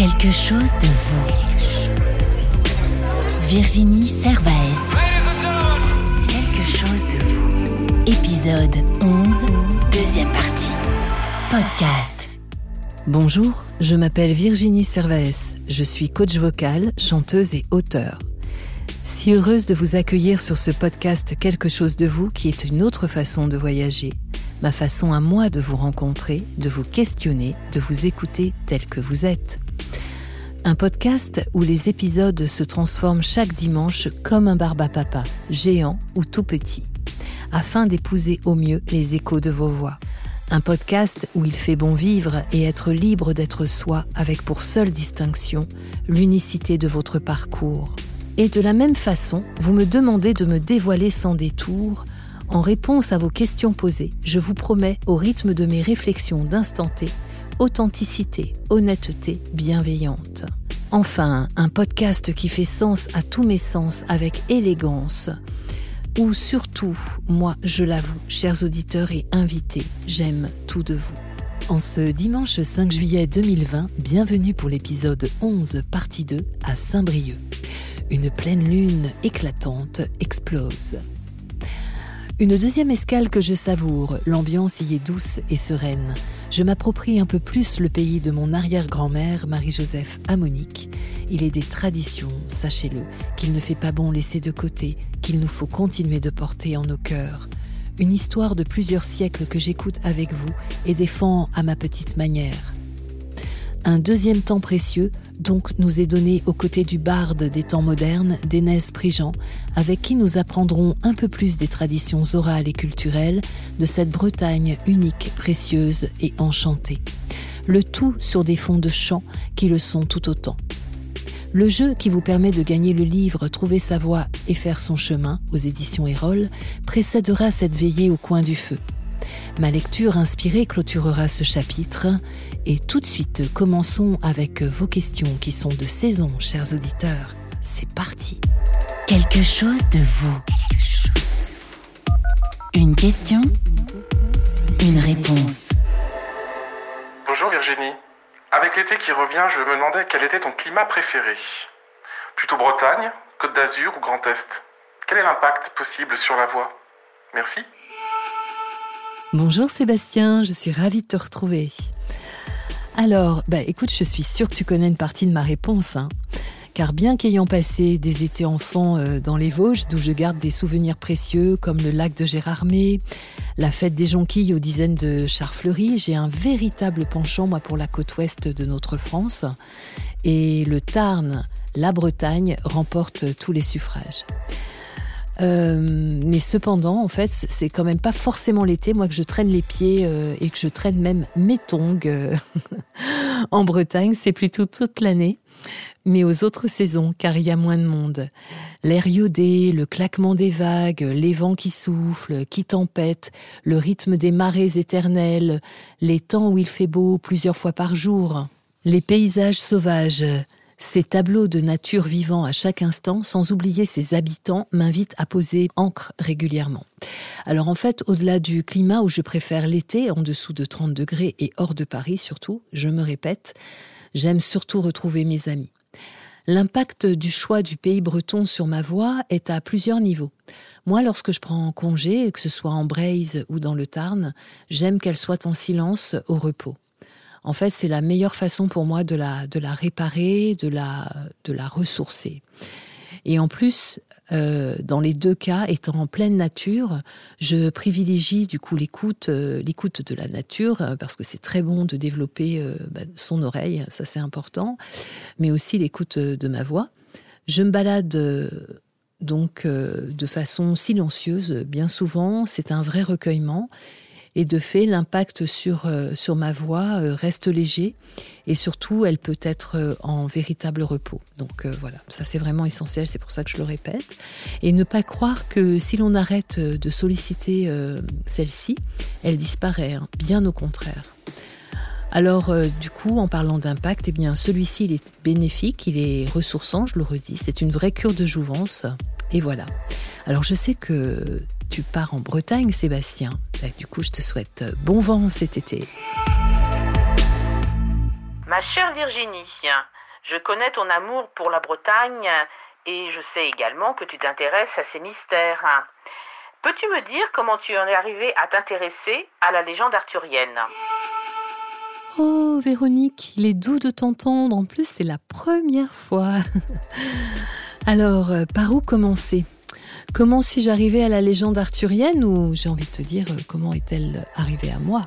Quelque chose de vous. Virginie Servaes. Quelque chose de vous. Épisode 11, deuxième partie. Podcast. Bonjour, je m'appelle Virginie Servaes. Je suis coach vocal, chanteuse et auteur. Si heureuse de vous accueillir sur ce podcast Quelque chose de vous qui est une autre façon de voyager, ma façon à moi de vous rencontrer, de vous questionner, de vous écouter tel que vous êtes. Un podcast où les épisodes se transforment chaque dimanche comme un barbapapa, géant ou tout petit, afin d'épouser au mieux les échos de vos voix. Un podcast où il fait bon vivre et être libre d'être soi avec pour seule distinction l'unicité de votre parcours. Et de la même façon, vous me demandez de me dévoiler sans détour. En réponse à vos questions posées, je vous promets, au rythme de mes réflexions d'instant T, authenticité, honnêteté, bienveillante. Enfin, un podcast qui fait sens à tous mes sens avec élégance, ou surtout, moi je l'avoue, chers auditeurs et invités, j'aime tout de vous. En ce dimanche 5 juillet 2020, bienvenue pour l'épisode 11, partie 2, à Saint-Brieuc. Une pleine lune éclatante explose. Une deuxième escale que je savoure, l'ambiance y est douce et sereine. Je m'approprie un peu plus le pays de mon arrière-grand-mère, Marie-Joseph Amonique. Il est des traditions, sachez-le, qu'il ne fait pas bon laisser de côté, qu'il nous faut continuer de porter en nos cœurs. Une histoire de plusieurs siècles que j'écoute avec vous et défends à ma petite manière. Un deuxième temps précieux, donc, nous est donné aux côtés du barde des temps modernes, d'Énès Prigent, avec qui nous apprendrons un peu plus des traditions orales et culturelles de cette Bretagne unique, précieuse et enchantée. Le tout sur des fonds de chants qui le sont tout autant. Le jeu qui vous permet de gagner le livre Trouver sa voie et faire son chemin aux éditions Erol précédera cette veillée au coin du feu. Ma lecture inspirée clôturera ce chapitre et tout de suite commençons avec vos questions qui sont de saison, chers auditeurs. C'est parti. Quelque chose de vous. Une question, une réponse. Bonjour Virginie. Avec l'été qui revient, je me demandais quel était ton climat préféré. Plutôt Bretagne, Côte d'Azur ou Grand Est? Quel est l'impact possible sur la voix Merci. Bonjour Sébastien, je suis ravie de te retrouver. Alors, bah écoute, je suis sûre que tu connais une partie de ma réponse. Hein. Car bien qu'ayant passé des étés enfants euh, dans les Vosges, d'où je garde des souvenirs précieux comme le lac de Gérardmer, la fête des jonquilles aux dizaines de chars fleuris, j'ai un véritable penchant moi pour la côte ouest de notre France. Et le Tarn, la Bretagne remporte tous les suffrages. Euh, mais cependant, en fait, c'est quand même pas forcément l'été, moi, que je traîne les pieds euh, et que je traîne même mes tongs euh, en Bretagne. C'est plutôt toute l'année, mais aux autres saisons, car il y a moins de monde. L'air iodé, le claquement des vagues, les vents qui soufflent, qui tempêtent, le rythme des marées éternelles, les temps où il fait beau plusieurs fois par jour, les paysages sauvages, ces tableaux de nature vivant à chaque instant, sans oublier ses habitants, m'invitent à poser encre régulièrement. Alors en fait, au-delà du climat où je préfère l'été, en dessous de 30 degrés et hors de Paris surtout, je me répète, j'aime surtout retrouver mes amis. L'impact du choix du pays breton sur ma voix est à plusieurs niveaux. Moi, lorsque je prends congé, que ce soit en Braise ou dans le Tarn, j'aime qu'elle soit en silence, au repos en fait, c'est la meilleure façon pour moi de la, de la réparer, de la, de la ressourcer. Et en plus, euh, dans les deux cas, étant en pleine nature, je privilégie du coup l'écoute, euh, l'écoute de la nature euh, parce que c'est très bon de développer bah, son oreille, ça c'est important, mais aussi l'écoute de ma voix. Je me balade donc de façon silencieuse, bien souvent, c'est un vrai recueillement et de fait, l'impact sur, euh, sur ma voix euh, reste léger et surtout, elle peut être euh, en véritable repos. Donc voilà, ça c'est vraiment essentiel, c'est pour ça que je le répète. Et ne pas croire que si l'on arrête de solliciter celle-ci, elle disparaît, hein. bien au contraire. Alors, du coup, en parlant d'impact, eh bien, celui-ci, il est bénéfique, il est ressourçant, je le redis. C'est une vraie cure de jouvence. Et voilà. Alors, je sais que tu pars en Bretagne, Sébastien. Bah, du coup, je te souhaite bon vent cet été. Ma chère Virginie, je connais ton amour pour la Bretagne et je sais également que tu t'intéresses à ces mystères. Peux-tu me dire comment tu en es arrivé à t'intéresser à la légende arthurienne? Oh, Véronique, il est doux de t'entendre. En plus, c'est la première fois. Alors, euh, par où commencer? Comment suis-je arrivée à la légende arthurienne ou j'ai envie de te dire, euh, comment est-elle arrivée à moi?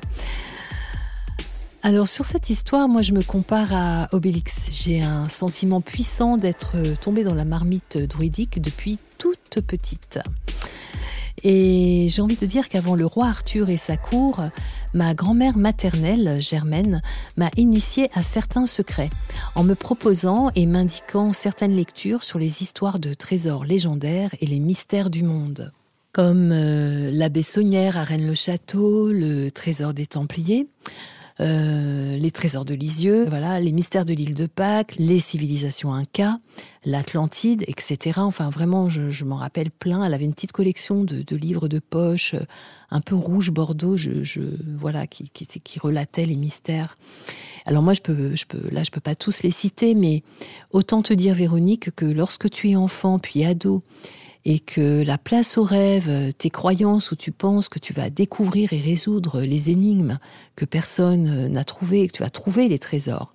Alors sur cette histoire, moi je me compare à Obélix. J'ai un sentiment puissant d'être tombée dans la marmite druidique depuis toute petite. Et j'ai envie de dire qu'avant le roi Arthur et sa cour, ma grand-mère maternelle, Germaine, m'a initiée à certains secrets, en me proposant et m'indiquant certaines lectures sur les histoires de trésors légendaires et les mystères du monde. Comme euh, l'abbé Saunière à Rennes-le-Château, le trésor des Templiers, euh, les trésors de Lisieux, voilà, les mystères de l'île de Pâques, les civilisations Inca, l'Atlantide, etc. Enfin, vraiment, je, m'en rappelle plein. Elle avait une petite collection de, livres de poche, euh, un peu rouge bordeaux, je, voilà, qui, qui, relatait les mystères. Alors moi, je peux, je peux, là, je peux pas tous les citer, mais autant te dire, Véronique, que lorsque tu es enfant puis ado et que la place au rêve, tes croyances où tu penses que tu vas découvrir et résoudre les énigmes que personne euh, n'a trouvées, que tu vas trouver les trésors,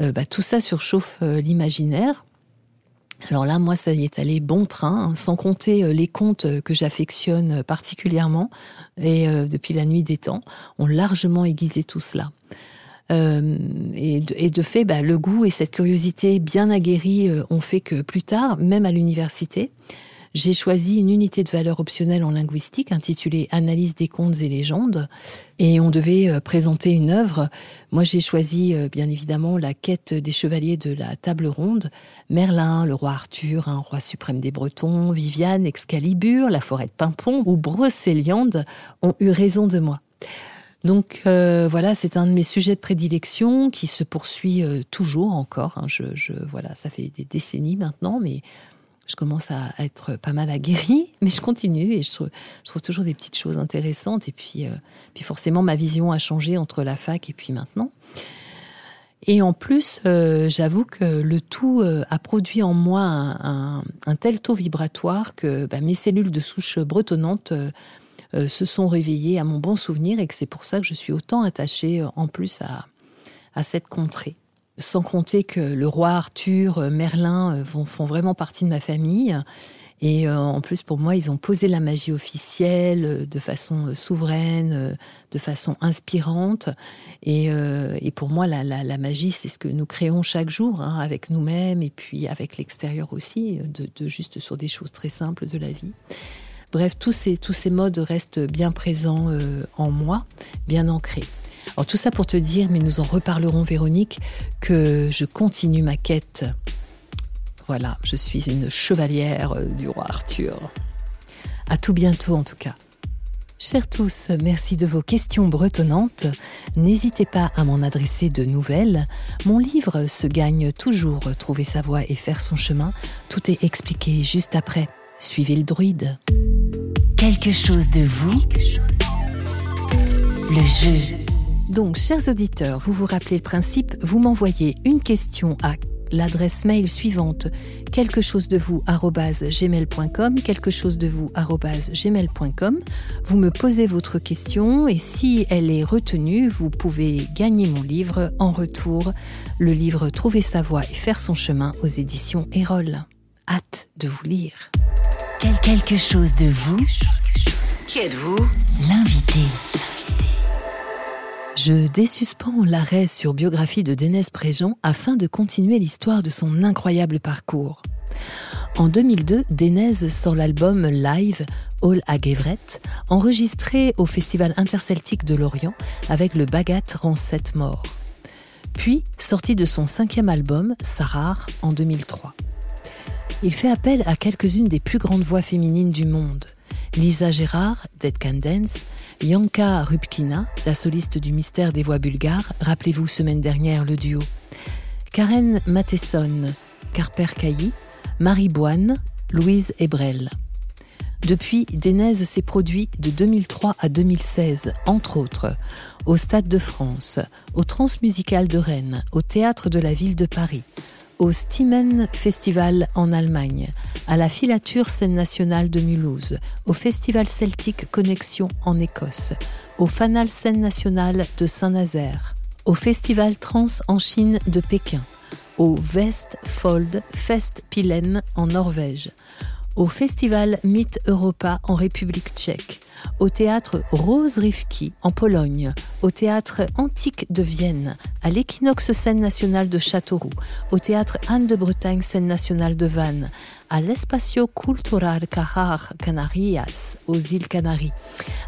euh, bah, tout ça surchauffe euh, l'imaginaire. Alors là, moi, ça y est allé bon train, hein, sans compter les contes que j'affectionne particulièrement, et depuis la nuit des temps, ont largement aiguisé tout cela. et, de, fait, bah, le goût et cette curiosité bien aguerrie ont fait que plus tard, même à l'université, j'ai choisi une unité de valeur optionnelle en linguistique intitulée Analyse des contes et légendes. Et on devait euh, présenter une œuvre. Moi, j'ai choisi, euh, bien évidemment, la quête des chevaliers de la table ronde. Merlin, le roi Arthur, un roi suprême des Bretons, Viviane, Excalibur, la forêt de Pimpon ou Brocéliande ont eu raison de moi. Donc euh, voilà, c'est un de mes sujets de prédilection qui se poursuit toujours encore. Hein. Je, je, voilà, ça fait des décennies maintenant, mais je commence à être pas mal aguerrie, mais je continue et je trouve, toujours des petites choses intéressantes. Et puis, euh, puis forcément, ma vision a changé entre la fac et puis maintenant. Et en plus, euh, j'avoue que le tout euh, a produit en moi un, tel taux vibratoire que bah, mes cellules de souche bretonnante se sont réveillées à mon bon souvenir et que c'est pour ça que je suis autant attachée en plus à cette contrée. Sans compter que le roi Arthur, euh, Merlin euh, font vraiment partie de ma famille. Et euh, en plus, pour moi, ils ont posé la magie officielle de façon souveraine, de façon inspirante. Et, pour moi, la, magie, c'est ce que nous créons chaque jour, hein, avec nous-mêmes et puis avec l'extérieur aussi, de, juste sur des choses très simples de la vie. Bref, tous ces, tous ces modes restent bien présents en moi, bien ancrés. Alors tout ça pour te dire, mais nous en reparlerons Véronique, que je continue ma quête. Voilà, je suis une chevalière euh, du roi Arthur. À tout bientôt en tout cas. Chers tous, merci de vos questions bretonnantes. N'hésitez pas à m'en adresser de nouvelles. Mon livre se gagne toujours Trouver sa voie et faire son chemin. Tout est expliqué juste après. Suivez le druide. Quelque chose de vous. Le jeu. Donc, chers auditeurs, vous vous rappelez le principe, vous m'envoyez une question à l'adresse mail suivante quelque chose de vous gmail.com quelque chose de vous gmail.com vous me posez votre question et si elle est retenue vous pouvez gagner mon livre en retour le livre Trouver sa voie et faire son chemin aux éditions Erol. Hâte de vous lire. Quelque chose de vous. Qui êtes-vous? L'invité je désuspends l'arrêt sur biographie de Dénès Préjean afin de continuer l'histoire de son incroyable parcours. En 2002, Dénès sort l'album live All à enregistré au Festival interceltique de Lorient avec le Bagat Rancette Mort. Puis, sorti de son cinquième album, Sarar, en 2003. Il fait appel à quelques-unes des plus grandes voix féminines du monde. Lisa Gérard, Dead Can Dance, Yanka Rupkina, la soliste du mystère des voix bulgares, rappelez-vous semaine dernière le duo. Karen Matheson, Carper Cailly, Marie Boine, Louise Ebrel. Depuis, Denez s'est produit de 2003 à 2016, entre autres, au Stade de France, au Transmusical de Rennes, au Théâtre de la Ville de Paris, au Stimmen Festival en Allemagne, à la Filature Scène Nationale de Mulhouse, au Festival Celtique Connexion en Écosse, au Fanal Scène Nationale de Saint-Nazaire, au Festival Trans en Chine de Pékin, au Westfold Fest Pilen en Norvège, au Festival Myth Europa en République tchèque, au théâtre Rose Rivki en Pologne, au théâtre Antique de Vienne, à l'équinoxe scène nationale de Châteauroux, au théâtre Anne de Bretagne scène nationale de Vannes, à l'Espacio Cultural Cajar Canarias aux îles Canaries,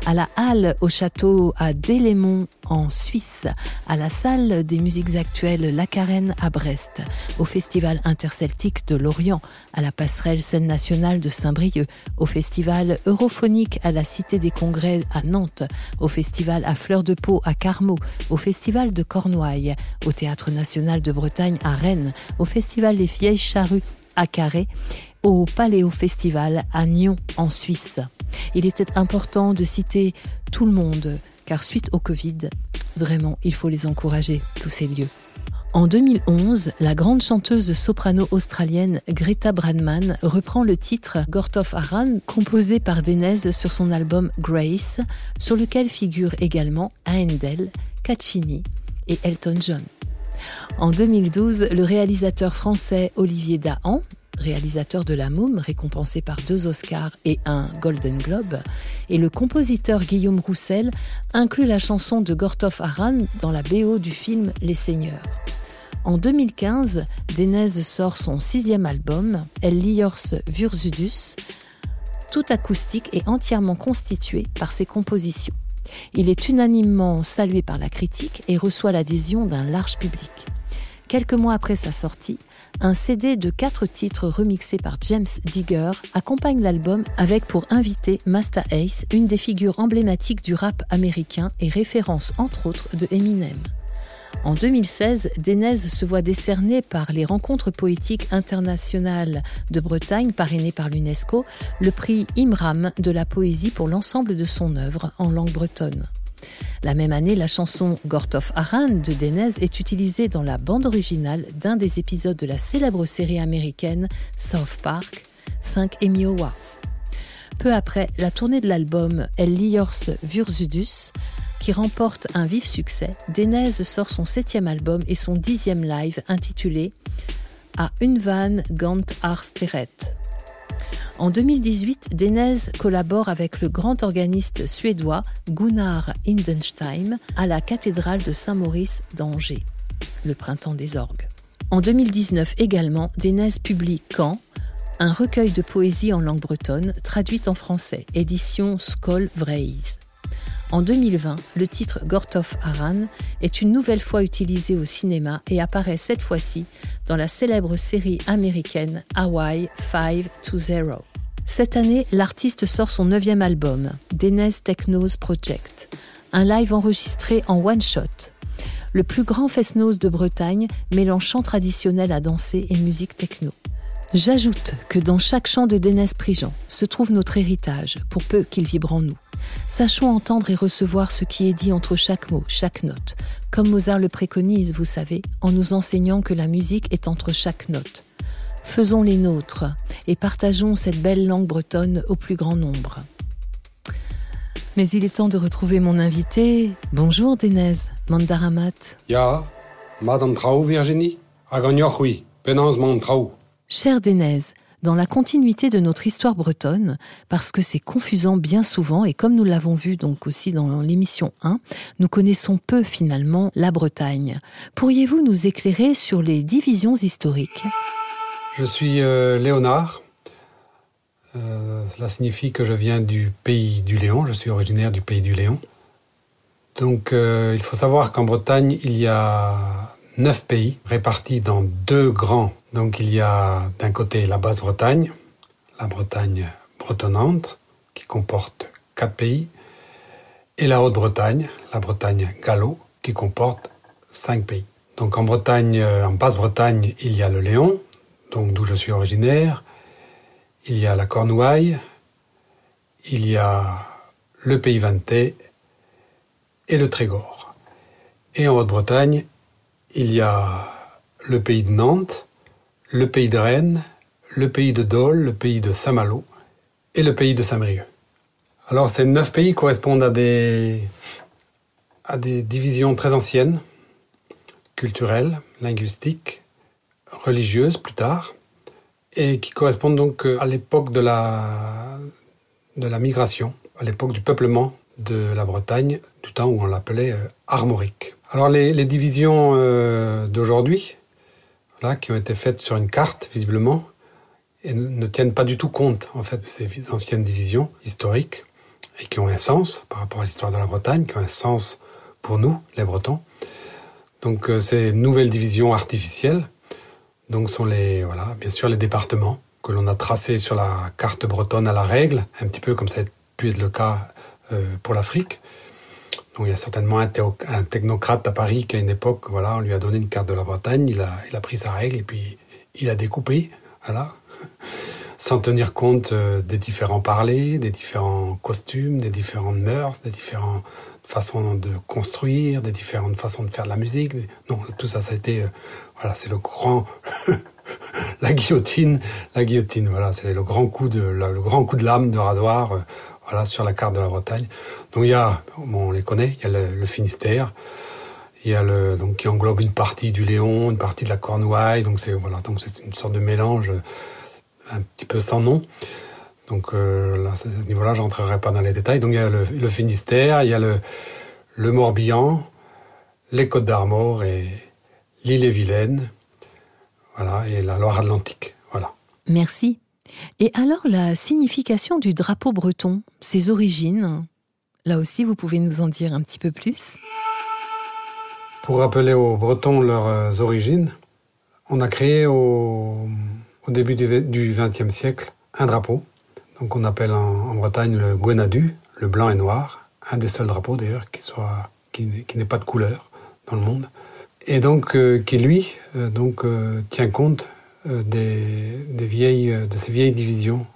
à la Halle au château à Délémont en Suisse, à la salle des musiques actuelles La Carène à Brest, au festival interceltique de Lorient, à la passerelle scène nationale de Saint-Brieuc, au festival europhonique à la Cité des Congrès à Nantes, au festival à Fleur de Pau à Carmaux, au festival de Cornouailles, au théâtre national de Bretagne à Rennes, au festival Les Vieilles Charrues à Carré au Paléo Festival à Nyon en Suisse. Il était important de citer tout le monde car suite au Covid, vraiment, il faut les encourager, tous ces lieux. En 2011, la grande chanteuse soprano australienne Greta Bradman reprend le titre Gortof Aran, composé par Denez sur son album Grace, sur lequel figurent également Handel, Caccini et Elton John. En 2012, le réalisateur français Olivier Dahan réalisateur de La Môme, récompensé par deux Oscars et un Golden Globe, et le compositeur Guillaume Roussel inclut la chanson de Gortov Aran dans la BO du film Les Seigneurs. En 2015, Denez sort son sixième album, El Liors Vursudus, tout acoustique et entièrement constitué par ses compositions. Il est unanimement salué par la critique et reçoit l'adhésion d'un large public. Quelques mois après sa sortie, un CD de quatre titres remixés par James Digger accompagne l'album avec pour invité Masta Ace, une des figures emblématiques du rap américain et référence entre autres de Eminem. En 2016, Denez se voit décerner par les Rencontres poétiques internationales de Bretagne, parrainées par l'UNESCO, le prix Imram de la poésie pour l'ensemble de son œuvre en langue bretonne. La même année, la chanson Gortov Aran de Denez est utilisée dans la bande originale d'un des épisodes de la célèbre série américaine South Park, 5 Emmy Awards. Peu après, la tournée de l'album El Liors Vursudus, qui remporte un vif succès, Denez sort son septième album et son dixième live intitulé A Unvan Gant Arsteret, en 2018, Denez collabore avec le grand organiste suédois Gunnar Hindenstein à la cathédrale de Saint-Maurice d'Angers, le printemps des orgues. En 2019 également, Denez publie Quand un recueil de poésie en langue bretonne traduite en français, édition Skol Vreis. En 2020, le titre Gortov Aran est une nouvelle fois utilisé au cinéma et apparaît cette fois-ci dans la célèbre série américaine Hawaii 5-0. Cette année, l'artiste sort son neuvième album, Denez Technos Project, un live enregistré en one-shot. Le plus grand fest-noz de Bretagne mêlant chant traditionnel à danser et musique techno. J'ajoute que dans chaque chant de Dénès Prigent se trouve notre héritage, pour peu qu'il vibre en nous. Sachons entendre et recevoir ce qui est dit entre chaque mot, chaque note, comme Mozart le préconise, vous savez, en nous enseignant que la musique est entre chaque note. Faisons les nôtres et partageons cette belle langue bretonne au plus grand nombre. Mais il est temps de retrouver mon invité. Bonjour Dénez, Mandaramat. Ja, Madame Trau Virginie, Penance Trau. Cher Denez, dans la continuité de notre histoire bretonne, parce que c'est confusant bien souvent, et comme nous l'avons vu donc aussi dans l'émission 1, nous connaissons peu finalement la Bretagne. Pourriez-vous nous éclairer sur les divisions historiques? Je suis euh, Léonard. Euh, cela signifie que je viens du pays du Léon, je suis originaire du pays du Léon. Donc euh, il faut savoir qu'en Bretagne, il y a neuf pays répartis dans deux grands donc il y a d'un côté la Basse-Bretagne, la Bretagne bretonnante, qui comporte quatre pays, et la Haute-Bretagne, la Bretagne gallo, qui comporte cinq pays. Donc en Bretagne, euh, en Basse-Bretagne, il y a le Léon, donc d'où je suis originaire, il y a la Cornouaille, il y a le pays Vantais et le Trégor. Et en Haute-Bretagne, il y a le pays de Nantes, le pays de Rennes, le pays de Dole, le pays de Saint-Malo et le pays de Saint-Brieuc. Alors ces neuf pays correspondent à des, divisions très anciennes, culturelles, linguistiques, religieuses plus tard, et qui correspondent donc à l'époque de la, migration, à l'époque du peuplement de la Bretagne, du temps où on l'appelait euh, armorique. Alors les, les divisions euh, d'aujourd'hui, voilà, qui ont été faites sur une carte, visiblement, et ne tiennent pas du tout compte en fait de ces anciennes divisions historiques et qui ont un sens par rapport à l'histoire de la Bretagne, qui ont un sens pour nous, les Bretons. Donc euh, ces nouvelles divisions artificielles, donc sont les voilà, bien sûr les départements que l'on a tracés sur la carte bretonne à la règle, un petit peu comme ça a pu être le cas euh, pour l'Afrique. Donc il y a certainement un, technocrate à Paris qui à une époque, voilà, on lui a donné une carte de la Bretagne, il a, il a pris sa règle et puis il a découpé, voilà, sans tenir compte euh, des différents parlers, des différents costumes, des différentes mœurs, des différentes façons de construire, des différentes façons de faire de la musique. Non, tout ça, ça a été, euh, voilà, c'est le grand, la guillotine, la guillotine, voilà, c'est le grand coup de, le grand coup de lame de rasoir, euh, voilà, sur la carte de la Bretagne. Donc il y a, bon, on les connaît, il y a le, Finistère, il y a le, donc qui englobe une partie du Léon, une partie de la Cornouaille, donc c'est voilà, donc c'est une sorte de mélange un petit peu sans nom. Donc euh, à ce niveau-là, je rentrerai pas dans les détails. Donc il y a le, Finistère, il y a le, Morbihan, les Côtes d'Armor et l'île-et-Vilaine, voilà, et la Loire-Atlantique, voilà. Merci. Et alors la signification du drapeau breton, ses origines, là aussi vous pouvez nous en dire un petit peu plus Pour rappeler aux Bretons leurs euh, origines, on a créé au, début du XXe siècle un drapeau, donc on appelle en, Bretagne le Gwenadu, le blanc et noir, un des seuls drapeaux d'ailleurs qui soit qui, pas de couleur dans le monde, et donc euh, qui lui euh, donc tient compte des, vieilles de ces vieilles divisions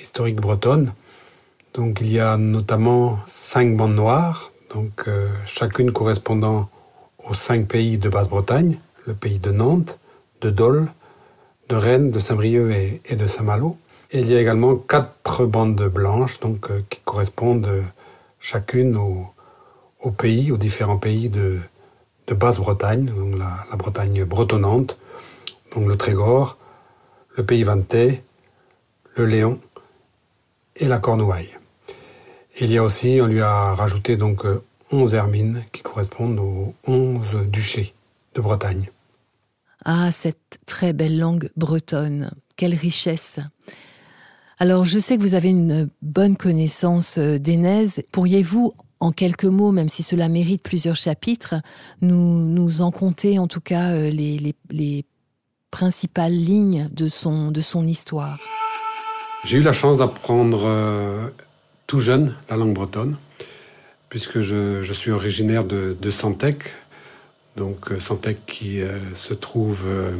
historiques bretonnes. Donc il y a notamment cinq bandes noires, donc chacune correspondant aux cinq pays de Basse-Bretagne, le pays de Nantes, de Dole, de Rennes, de Saint-Brieuc et, de Saint-Malo. Et il y a également quatre bandes blanches, donc euh, qui correspondent euh, chacune au, au, pays, aux différents pays de, de Basse-Bretagne, donc la, la, Bretagne bretonnante, donc le Trégor, le pays Vantais, le Léon et la Cornouaille. Il y a aussi, on lui a rajouté donc 11 hermines qui correspondent aux 11 duchés de Bretagne. Ah, cette très belle langue bretonne, quelle richesse. Alors, je sais que vous avez une bonne connaissance d'Ainèse. Pourriez-vous, en quelques mots, même si cela mérite plusieurs chapitres, nous, nous en compter en tout cas les, les, les principales lignes de son, de son histoire? J'ai eu la chance d'apprendre euh, tout jeune la langue bretonne, puisque je, suis originaire de, de Santec, donc Santec qui euh, se trouve euh,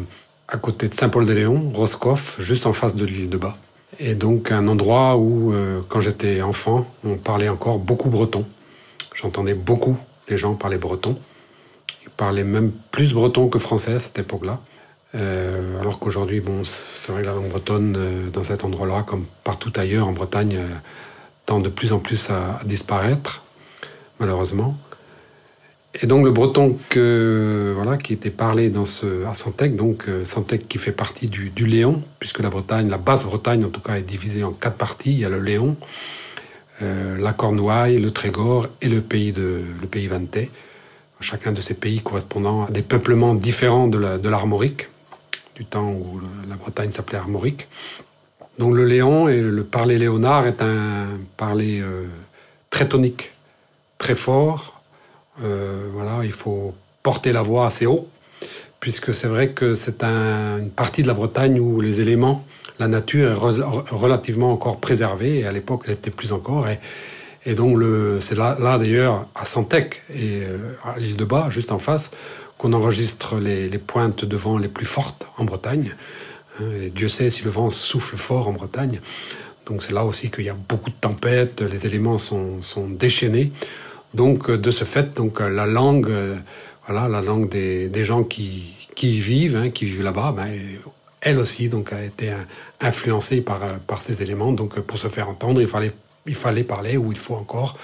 à côté de Saint-Paul-des-Léons, Roscoff, juste en face de l'île de Bas. Et donc un endroit où, euh, quand j'étais enfant, on parlait encore beaucoup breton. J'entendais beaucoup les gens parler breton. Ils parlaient même plus breton que français à cette époque-là. Euh, alors qu'aujourd'hui, bon, c'est vrai que la langue bretonne, euh, dans cet endroit-là, comme partout ailleurs en Bretagne, euh, tend de plus en plus à, disparaître, malheureusement. Et donc le breton que, voilà, qui était parlé dans ce, à Santec, donc euh, Santec qui fait partie du, Léon, puisque la Bretagne, la Basse-Bretagne en tout cas, est divisée en quatre parties. Il y a le Léon, euh, la Cornouaille, le Trégor et le pays, de, le pays. Chacun de ces pays correspondant à des peuplements différents de l'Armorique, la, du temps où la Bretagne s'appelait Armorique. Donc le Léon et le parler léonard est un parler euh, très tonique, très fort, euh, voilà, il faut porter la voix assez haut, puisque c'est vrai que c'est un, une partie de la Bretagne où les éléments, la nature est re, relativement encore préservée, et à l'époque elle était plus encore. Et, donc c'est là, d'ailleurs à Santec et euh, à l'île de Bas, juste en face, qu'on enregistre les, pointes de vent les plus fortes en Bretagne. Et Dieu sait si le vent souffle fort en Bretagne. Donc c'est là aussi qu'il y a beaucoup de tempêtes, les éléments sont, sont déchaînés. Donc de ce fait, donc la langue, voilà, la langue des, des gens qui, qui y vivent, hein, qui vivent là-bas, ben, elle aussi donc a été influencée par, par ces éléments. Donc pour se faire entendre, il fallait, il fallait parler, ou il faut encore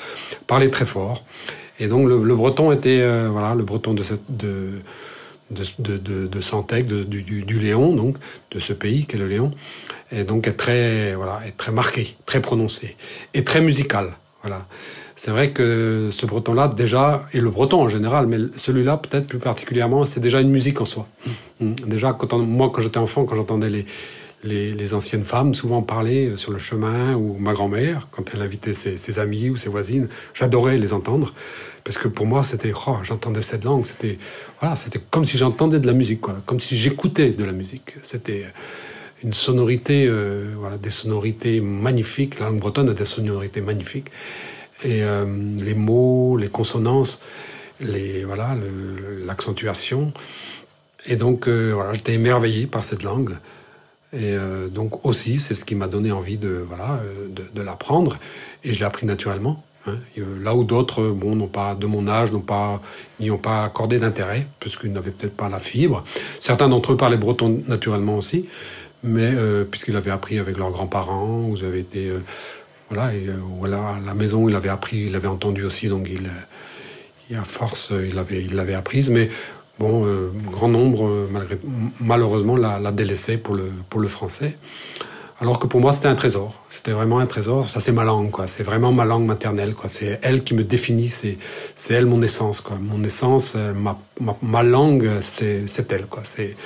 parler très fort. Et donc le, breton était, euh, voilà, le breton de, cette, de, de, de, de Santec, du, du, du, Léon, donc, de ce pays qu'est le Léon, et donc est très, voilà, est très marqué, très prononcé, et très musical. Voilà. C'est vrai que ce breton-là, déjà, et le breton en général, mais celui-là peut-être plus particulièrement, c'est déjà une musique en soi. Mmh. Déjà, quand moi, quand j'étais enfant, quand j'entendais les, les, les, anciennes femmes souvent parler sur le chemin, ou ma grand-mère, quand elle invitait ses, ses amis ou ses voisines, j'adorais les entendre. Parce que pour moi, c'était, oh, j'entendais cette langue, c'était, voilà, c'était comme si j'entendais de la musique, quoi, comme si j'écoutais de la musique. C'était une sonorité, euh, voilà, des sonorités magnifiques. La langue bretonne a des sonorités magnifiques. Et euh, les mots, les consonances, les, voilà, l'accentuation. Et donc, euh, voilà, j'étais émerveillé par cette langue. Et donc aussi, c'est ce qui m'a donné envie de, voilà, de l'apprendre. Et je l'ai appris naturellement. Hein. Là où d'autres, bon, n'ont pas de mon âge, n'ont pas, n'y ont pas accordé d'intérêt, puisqu'ils n'avaient peut-être pas la fibre. Certains d'entre eux parlaient breton naturellement aussi, mais euh, puisqu'ils avaient appris avec leurs grands-parents, ils avaient été, euh, voilà, et, euh, voilà, la maison, il avait appris, il avait entendu aussi, donc il, il à force, il avait, il l'avait apprise, mais bon, grand nombre, malgré, malheureusement, l'a, l'a délaissé pour le, pour le français. Alors que pour moi, c'était un trésor. C'était vraiment un trésor. Ça, c'est ma langue, quoi. C'est vraiment ma langue maternelle, quoi. C'est elle qui me définit. C'est, c'est elle mon essence, quoi. Mon essence, euh, ma, ma, ma langue, c'est, c'est elle, quoi. C'est,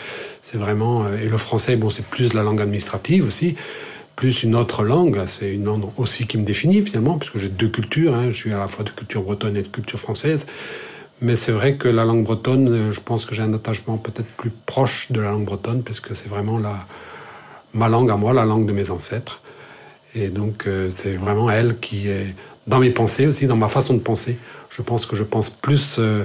c'est vraiment. Euh, et le français, bon, c'est plus la langue administrative aussi, plus une autre langue. C'est une langue aussi qui me définit finalement, puisque j'ai deux cultures. Hein. Je suis à la fois de culture bretonne et de culture française. Mais c'est vrai que la langue bretonne, euh, je pense que j'ai un attachement peut-être plus proche de la langue bretonne, parce que c'est vraiment la ma langue à moi, la langue de mes ancêtres. Et donc, euh, c'est vraiment elle qui est dans mes pensées aussi, dans ma façon de penser. Je pense que je pense plus, euh,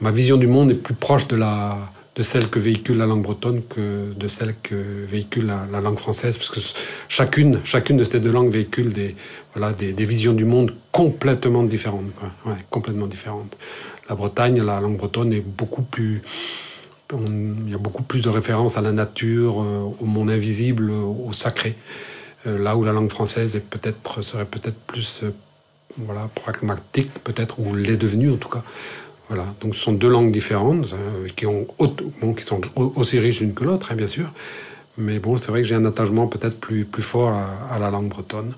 ma vision du monde est plus proche de, la, de celle que véhicule la langue bretonne que de celle que véhicule la, langue française, parce que chacune, chacune de ces deux langues véhicule des, voilà, des, des visions du monde complètement différentes. Complètement différentes. La Bretagne, la langue bretonne est beaucoup plus il y a beaucoup plus de références à la nature, euh, au monde invisible, au sacré. Euh, là où la langue française est peut-être serait peut-être plus euh, voilà pragmatique peut-être ou l'est devenue en tout cas. Voilà. Donc ce sont deux langues différentes qui ont bon, qui sont aussi riches l'une que l'autre, hein, bien sûr. Mais bon, c'est vrai que j'ai un attachement peut-être plus plus fort à, la langue bretonne.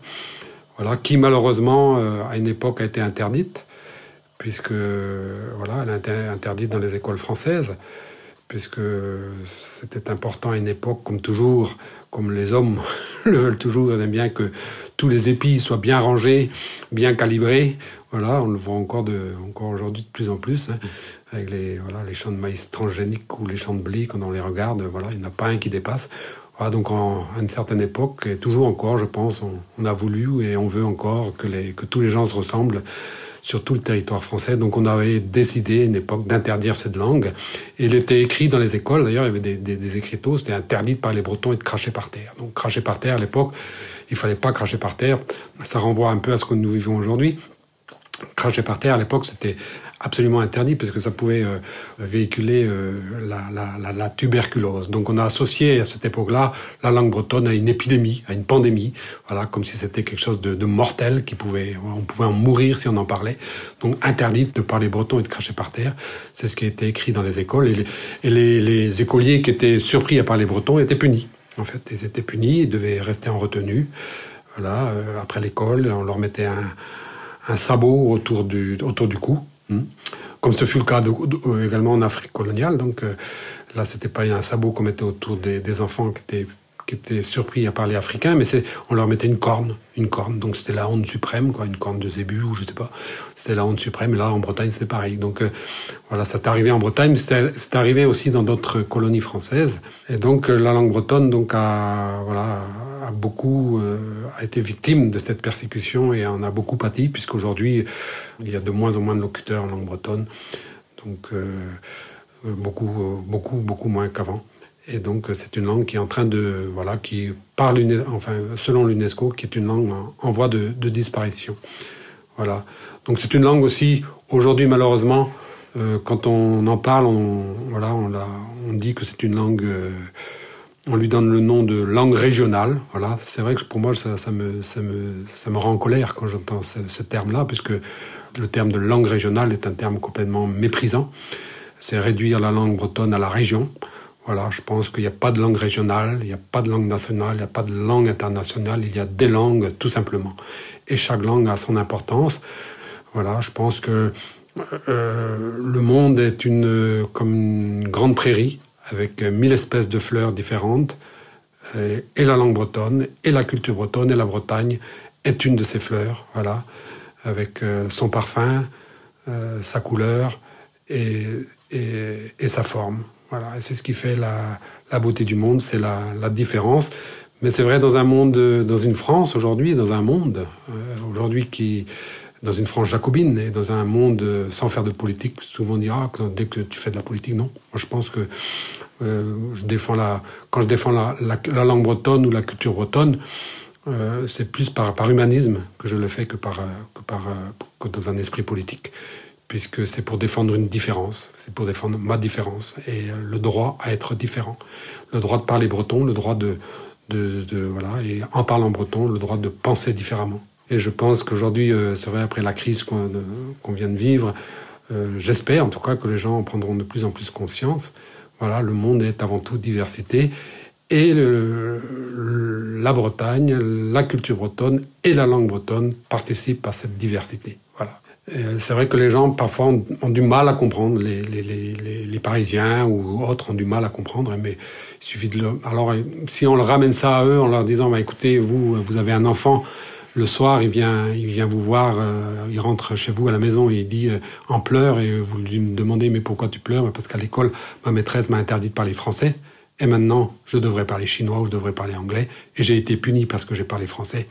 Voilà, qui malheureusement à une époque a été interdite puisque voilà, elle été interdite dans les écoles françaises puisque c'était important à une époque, comme toujours, comme les hommes le veulent toujours, ils aiment bien que tous les épis soient bien rangés, bien calibrés. Voilà, on le voit encore, encore aujourd'hui de plus en plus, hein, avec les, voilà, les champs de maïs transgéniques ou les champs de blé, quand on les regarde, voilà, il n'y en a pas un qui dépasse. Voilà, donc en, à une certaine époque, et toujours encore, je pense, on, on, a voulu et on veut encore que, les, que tous les gens se ressemblent sur tout le territoire français. Donc on avait décidé à une époque d'interdire cette langue. Et il était écrit dans les écoles, d'ailleurs il y avait des, des, écriteaux, c'était interdit de parler breton et de cracher par terre. Donc cracher par terre à l'époque, il fallait pas cracher par terre. Ça renvoie un peu à ce que nous vivons aujourd'hui. Cracher par terre à l'époque, c'était absolument interdit parce que ça pouvait euh, véhiculer euh, la, la, la, tuberculose. Donc on a associé à cette époque-là la langue bretonne à une épidémie, à une pandémie, voilà, comme si c'était quelque chose de, de, mortel qui pouvait, on pouvait en mourir si on en parlait. Donc interdit de parler breton et de cracher par terre. C'est ce qui a été écrit dans les écoles et les, les, écoliers qui étaient surpris à parler breton étaient punis. En fait, ils étaient punis, ils devaient rester en retenue. Voilà, euh, après l'école, on leur mettait un, un sabot autour du, autour du cou. Comme ce fut le cas de, également en Afrique coloniale. Donc euh, là, c'était pas un sabot qu'on mettait autour des, des, enfants qui étaient, qui étaient surpris à parler africain, mais on leur mettait une corne, une corne. Donc c'était la honte suprême, quoi, une corne de zébu ou je sais pas. C'était la honte suprême. Et là, en Bretagne, c'était pareil. Donc euh, voilà, ça arrivé en Bretagne, mais c'est arrivé aussi dans d'autres colonies françaises. Et donc euh, la langue bretonne, donc a voilà a beaucoup euh, été victime de cette persécution et en a beaucoup pâti, puisqu'aujourd'hui, il y a de moins en moins de locuteurs en langue bretonne. Donc, beaucoup, beaucoup, beaucoup moins qu'avant. Et donc, c'est une langue qui est en train de, voilà, qui parle, enfin, selon l'UNESCO, qui est une langue en, voie de, disparition. Voilà. Donc, c'est une langue aussi, aujourd'hui, malheureusement, euh, quand on en parle, on, voilà, on, dit que c'est une langue, euh, on lui donne le nom de langue régionale. Voilà. C'est vrai que pour moi, ça, me, ça, me, ça me rend en colère quand j'entends ce terme-là, puisque le terme de langue régionale est un terme complètement méprisant. C'est réduire la langue bretonne à la région. Voilà, je pense qu'il n'y a pas de langue régionale, il n'y a pas de langue nationale, il n'y a pas de langue internationale, il y a des langues tout simplement. Et chaque langue a son importance. Voilà, je pense que euh, le monde est une, comme une grande prairie avec mille espèces de fleurs différentes. Et, la langue bretonne, et la culture bretonne, et la Bretagne est une de ces fleurs. Voilà, avec euh, son parfum, euh, sa couleur et, et sa forme. Voilà, et c'est ce qui fait la, beauté du monde, c'est la, différence. Mais c'est vrai dans un monde, dans une France aujourd'hui, dans un monde euh, aujourd'hui qui, dans une France jacobine et dans un monde sans faire de politique, souvent on dit ah dès que tu fais de la politique, non. Moi je pense que euh, je défends la, quand je défends la, la, langue bretonne ou la culture bretonne, euh, c'est plus par, par humanisme que je le fais que par, que par que dans un esprit politique puisque c'est pour défendre une différence, c'est pour défendre ma différence et le droit à être différent, le droit de parler breton, le droit de, de, voilà, et en parlant breton, le droit de penser différemment. Et je pense qu'aujourd'hui, euh, c'est vrai, après la crise qu'on vient de vivre, euh, j'espère en tout cas que les gens en prendront de plus en plus conscience. Voilà, le monde est avant tout diversité et la Bretagne, la culture bretonne et la langue bretonne participent à cette diversité. Voilà. Euh, c'est vrai que les gens parfois ont, du mal à comprendre, les, Parisiens ou autres ont du mal à comprendre, mais il suffit de le... Alors si on le ramène ça à eux en leur disant, bah, écoutez, vous, vous avez un enfant, le soir, il vient, il vient vous voir, euh, il rentre chez vous à la maison et il dit euh, en pleurs et vous lui demandez mais pourquoi tu pleures? Parce qu'à l'école, ma maîtresse m'a interdit de parler français et maintenant je devrais parler chinois ou je devrais parler anglais et j'ai été puni parce que j'ai parlé français.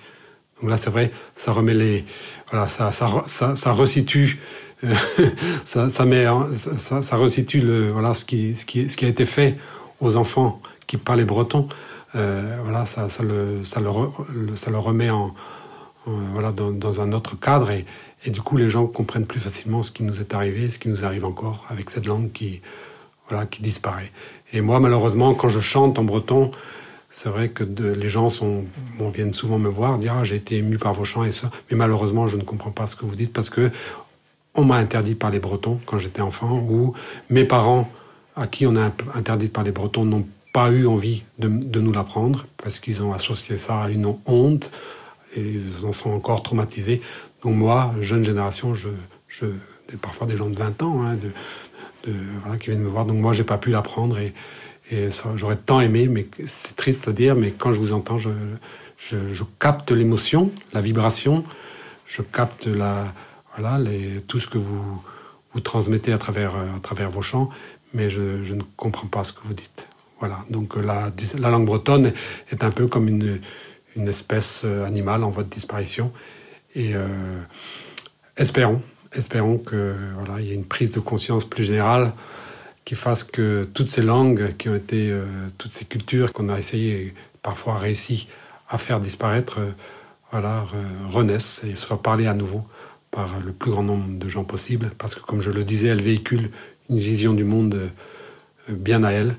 Donc là, c'est vrai, ça remet les, voilà, ça, ça, ça, ça resitue, euh, ça, ça, met, ça, ça, resitue le, voilà, ce qui, ce qui, ce qui a été fait aux enfants qui parlaient breton. Euh, voilà, ça, ça, le, ça, le, ça le remet en, voilà, dans, dans, un autre cadre et, et, du coup, les gens comprennent plus facilement ce qui nous est arrivé, ce qui nous arrive encore avec cette langue qui, voilà, qui disparaît. Et moi, malheureusement, quand je chante en breton, c'est vrai que les gens sont, viennent souvent me voir, dire ah, j'ai été ému par vos chants et ça, mais malheureusement je ne comprends pas ce que vous dites parce que on m'a interdit par les Bretons quand j'étais enfant, ou mes parents à qui on a interdit par les Bretons n'ont pas eu envie de, nous l'apprendre parce qu'ils ont associé ça à une honte et ils en sont encore traumatisés. Donc moi, jeune génération, je, je parfois des gens de 20 ans hein, de, voilà, qui viennent me voir, donc moi j'ai pas pu l'apprendre j'aurais tant aimé, mais c'est triste à dire, mais quand je vous entends, je, capte l'émotion, la vibration, je capte tout ce que vous, transmettez à travers, à travers vos chants, mais je, ne comprends pas ce que vous dites. Voilà, donc la, la langue bretonne est un peu comme une, espèce animale en voie de disparition. Et euh, espérons, espérons que voilà, il y ait une prise de conscience plus générale qui fasse que toutes ces langues qui ont été, euh, toutes ces cultures qu'on a essayé, parfois réussi à faire disparaître, euh, voilà, renaissent et soient parlées à nouveau par le plus grand nombre de gens possible. Parce que, comme je le disais, elles véhiculent une vision du monde euh, bien à elles.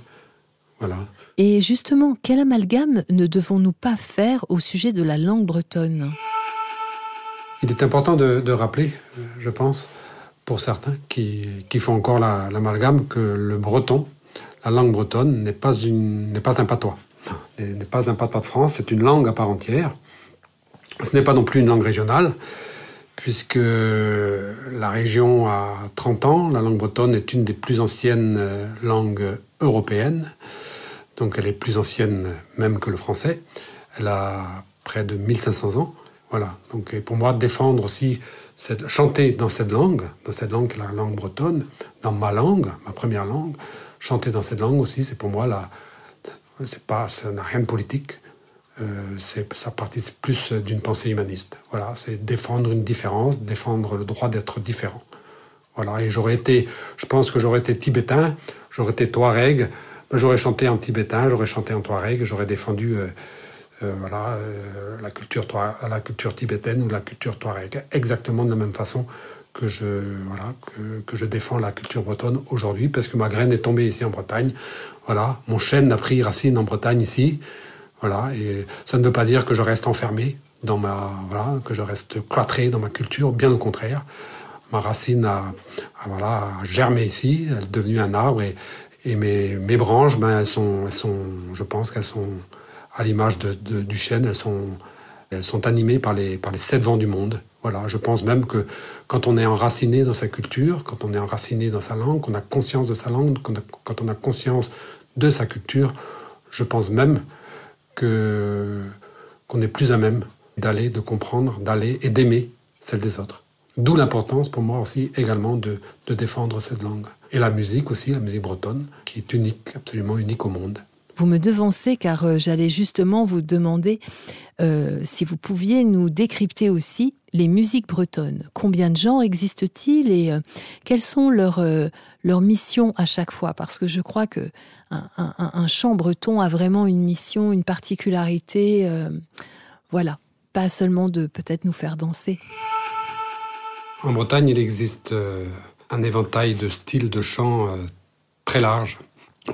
Voilà. Et justement, quel amalgame ne devons-nous pas faire au sujet de la langue bretonne? Il est important de, de rappeler, je pense, pour certains qui, font encore l'amalgame que le breton, la langue bretonne, n'est pas un patois. N'est pas un patois de France, c'est une langue à part entière. Ce n'est pas non plus une langue régionale, puisque la région a 30 ans. La langue bretonne est une des plus anciennes euh, langues européennes. Donc elle est plus ancienne même que le français. Elle a près de 1500 ans. Voilà. Donc pour moi, défendre aussi chanter dans cette langue, dans cette langue qui est la langue bretonne, dans ma langue, ma première langue, chanter dans cette langue aussi, c'est pour moi la, pas, ça n'a rien de politique. Euh, ça participe plus d'une pensée humaniste. Voilà, c'est défendre une différence, défendre le droit d'être différent. Voilà, et j'aurais été, je pense que j'aurais été tibétain, j'aurais été touareg, j'aurais chanté en tibétain, j'aurais chanté en touareg, j'aurais défendu voilà, la, culture, la culture tibétaine ou la culture touareg, exactement de la même façon que je, voilà, que je défends la culture bretonne aujourd'hui, parce que ma graine est tombée ici en Bretagne. Voilà, mon chêne a pris racine en Bretagne ici. Voilà, et ça ne veut pas dire que je reste enfermé dans ma, voilà, que je reste cloîtré dans ma culture, bien au contraire. Ma racine a, voilà, germé ici, elle est devenue un arbre et, et mes, mes branches, ben, elles sont, elles sont, je pense qu'elles sont, à l'image du chêne, elles sont, animées par les, sept vents du monde. Voilà, je pense même que quand on est enraciné dans sa culture, quand on est enraciné dans sa langue, qu'on a conscience de sa langue, quand on a conscience de sa culture, je pense même que qu'on est plus à même d'aller, de comprendre, d'aller et d'aimer celle des autres. D'où l'importance pour moi aussi également de défendre cette langue. Et la musique aussi, la musique bretonne, qui est unique, absolument unique au monde. Vous me devancez car euh, j'allais justement vous demander euh, si vous pouviez nous décrypter aussi les musiques bretonnes. Combien de genres existent-ils et euh, quelles sont leurs, leurs missions à chaque fois? Parce que je crois que un, chant breton a vraiment une mission, une particularité. voilà, pas seulement de peut-être nous faire danser. En Bretagne, il existe un éventail de styles de chant très large,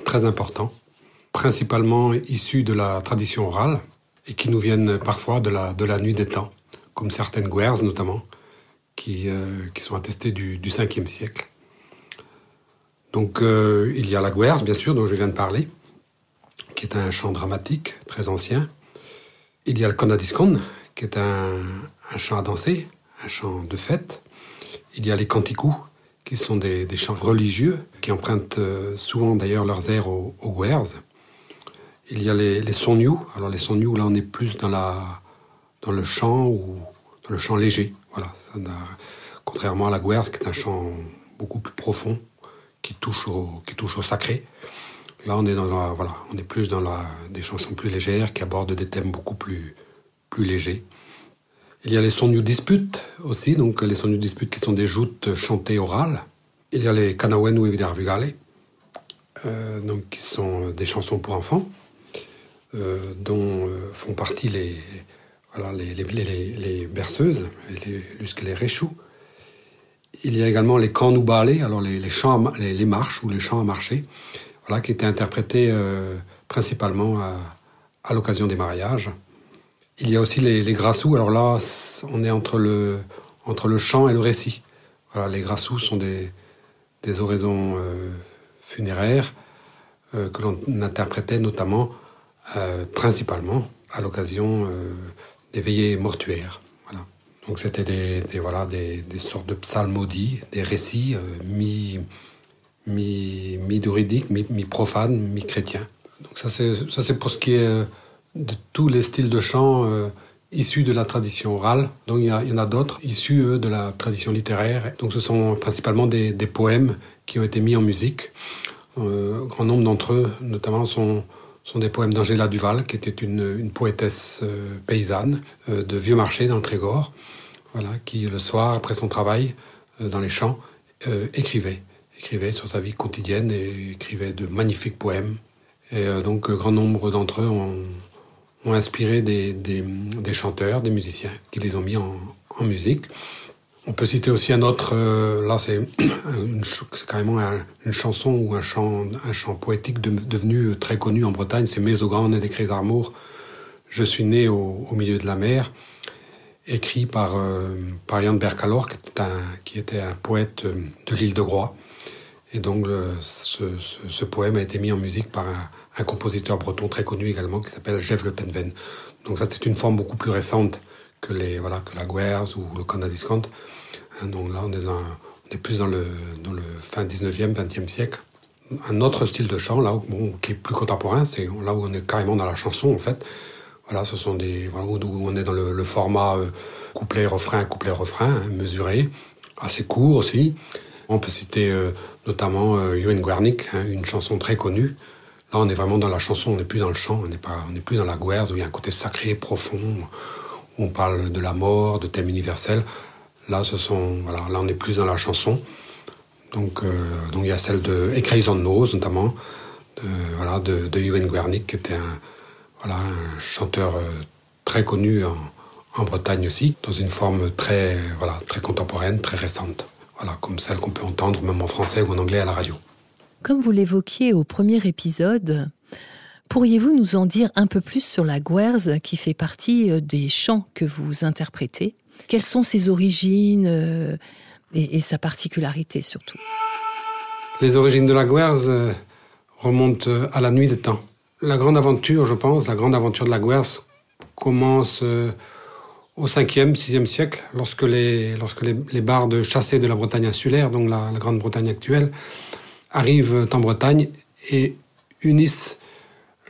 très important principalement issus de la tradition orale et qui nous viennent parfois de la, nuit des temps, comme certaines guerres notamment, qui, euh, sont attestées du, du 5e siècle. Donc euh, il y a la guerre, bien sûr, dont je viens de parler, qui est un chant dramatique très ancien. Il y a le conadiscon, qui est un, chant à danser, un chant de fête. Il y a les canticous, qui sont des, chants religieux, qui empruntent euh, souvent d'ailleurs leurs airs aux, aux il y a les, les sons Alors les sons là on est plus dans la dans le chant ou dans le chant léger. Voilà, contrairement à la guerre, qui est un chant beaucoup plus profond, qui touche au qui touche au sacré. Là, on est dans la, voilà, on est plus dans la, des chansons plus légères qui abordent des thèmes beaucoup plus plus légers. Il y a les sons disputes aussi, donc les sons disputes qui sont des joutes chantées orales. Il y a les Kanawen ou Evidarvugale, euh, donc qui sont des chansons pour enfants. Euh, dont euh, font partie les, voilà, les, berceuses, les, les réchous. Il y a également les canoubalés, alors les, chants, les, marches ou les chants à marcher, voilà, qui étaient interprétés euh, principalement à, l'occasion des mariages. Il y a aussi les, les grassous, alors là, on est entre le, entre le chant et le récit. Voilà, les grassous sont des, des oraisons funéraires que l'on interprétait notamment euh, principalement à l'occasion euh, des veillées mortuaires. Voilà. Donc c'était des, des, voilà, des, des, sortes de psalmodies, des récits euh, mi, mi, mi-druidiques, mi-profanes, mi-chrétiens. Donc ça c'est, ça c'est pour ce qui est de tous les styles de chant issus de la tradition orale. Donc il y, a, il y en a d'autres issus eux, de la tradition littéraire. Donc ce sont principalement des, des poèmes qui ont été mis en musique. Euh, grand nombre d'entre eux, notamment, sont sont des poèmes d'Angela Duval, qui était une, une poétesse euh, paysanne euh, de Vieux Marché dans le Trégor, voilà, qui le soir, après son travail euh, dans les champs, écrivait, écrivait sur sa vie quotidienne et écrivait de magnifiques poèmes. Et donc, grand nombre d'entre eux ont, ont inspiré des, des, des, chanteurs, des musiciens, qui les ont mis en, en musique. On peut citer aussi un autre, euh, là c'est carrément une chanson ou un chant, un chant poétique devenu très connu en Bretagne, c'est Mes au grand et des d'amour. Je suis né au, milieu de la mer, écrit par, euh, par Yann Bercalor, qui était, un, poète euh, de l'île de Groix. Et donc ce, poème a été mis en musique par un, compositeur breton très connu également, qui s'appelle Jeff Le Penven. Donc ça c'est une forme beaucoup plus récente que les voilà que la Guerre ou le Canadiscant. Hein, donc là, on est, plus dans le, fin 19e, 20e siècle. Un autre style de chant, là, bon, qui est plus contemporain, c'est là où on est carrément dans la chanson, en fait. Voilà, ce sont des, où on est dans le, format euh, couplet-refrain, couplet-refrain, hein, mesuré, assez court aussi. On peut citer euh, notamment euh, Guernic, hein, une chanson très connue. Là, on est vraiment dans la chanson, on n'est plus dans le chant, on n'est on n'est plus dans la guerre où il y a un côté sacré, profond, où on parle de la mort, de thèmes universels. Là, ce sont, voilà, là, on est plus dans la chanson. Donc, euh, donc il y a celle de Écraison de Nose, notamment, de, voilà, de, qui était un, voilà, un chanteur euh, très connu en, en Bretagne aussi, dans une forme très, voilà, très contemporaine, très récente. Voilà, comme celle qu'on peut entendre même en français ou en anglais à la radio. Comme vous l'évoquiez au premier épisode, pourriez-vous nous en dire un peu plus sur la guerze qui fait partie euh, des chants que vous interprétez? Quelles sont ses origines euh, et, sa particularité surtout? Les origines de la guerze euh, remontent à la nuit des temps. La grande aventure, je pense, la grande aventure de la guerze commence au 5e, 6e siècle, lorsque les, lorsque les, bardes chassés de la Bretagne insulaire, donc la, la Grande-Bretagne actuelle, arrivent en Bretagne et unissent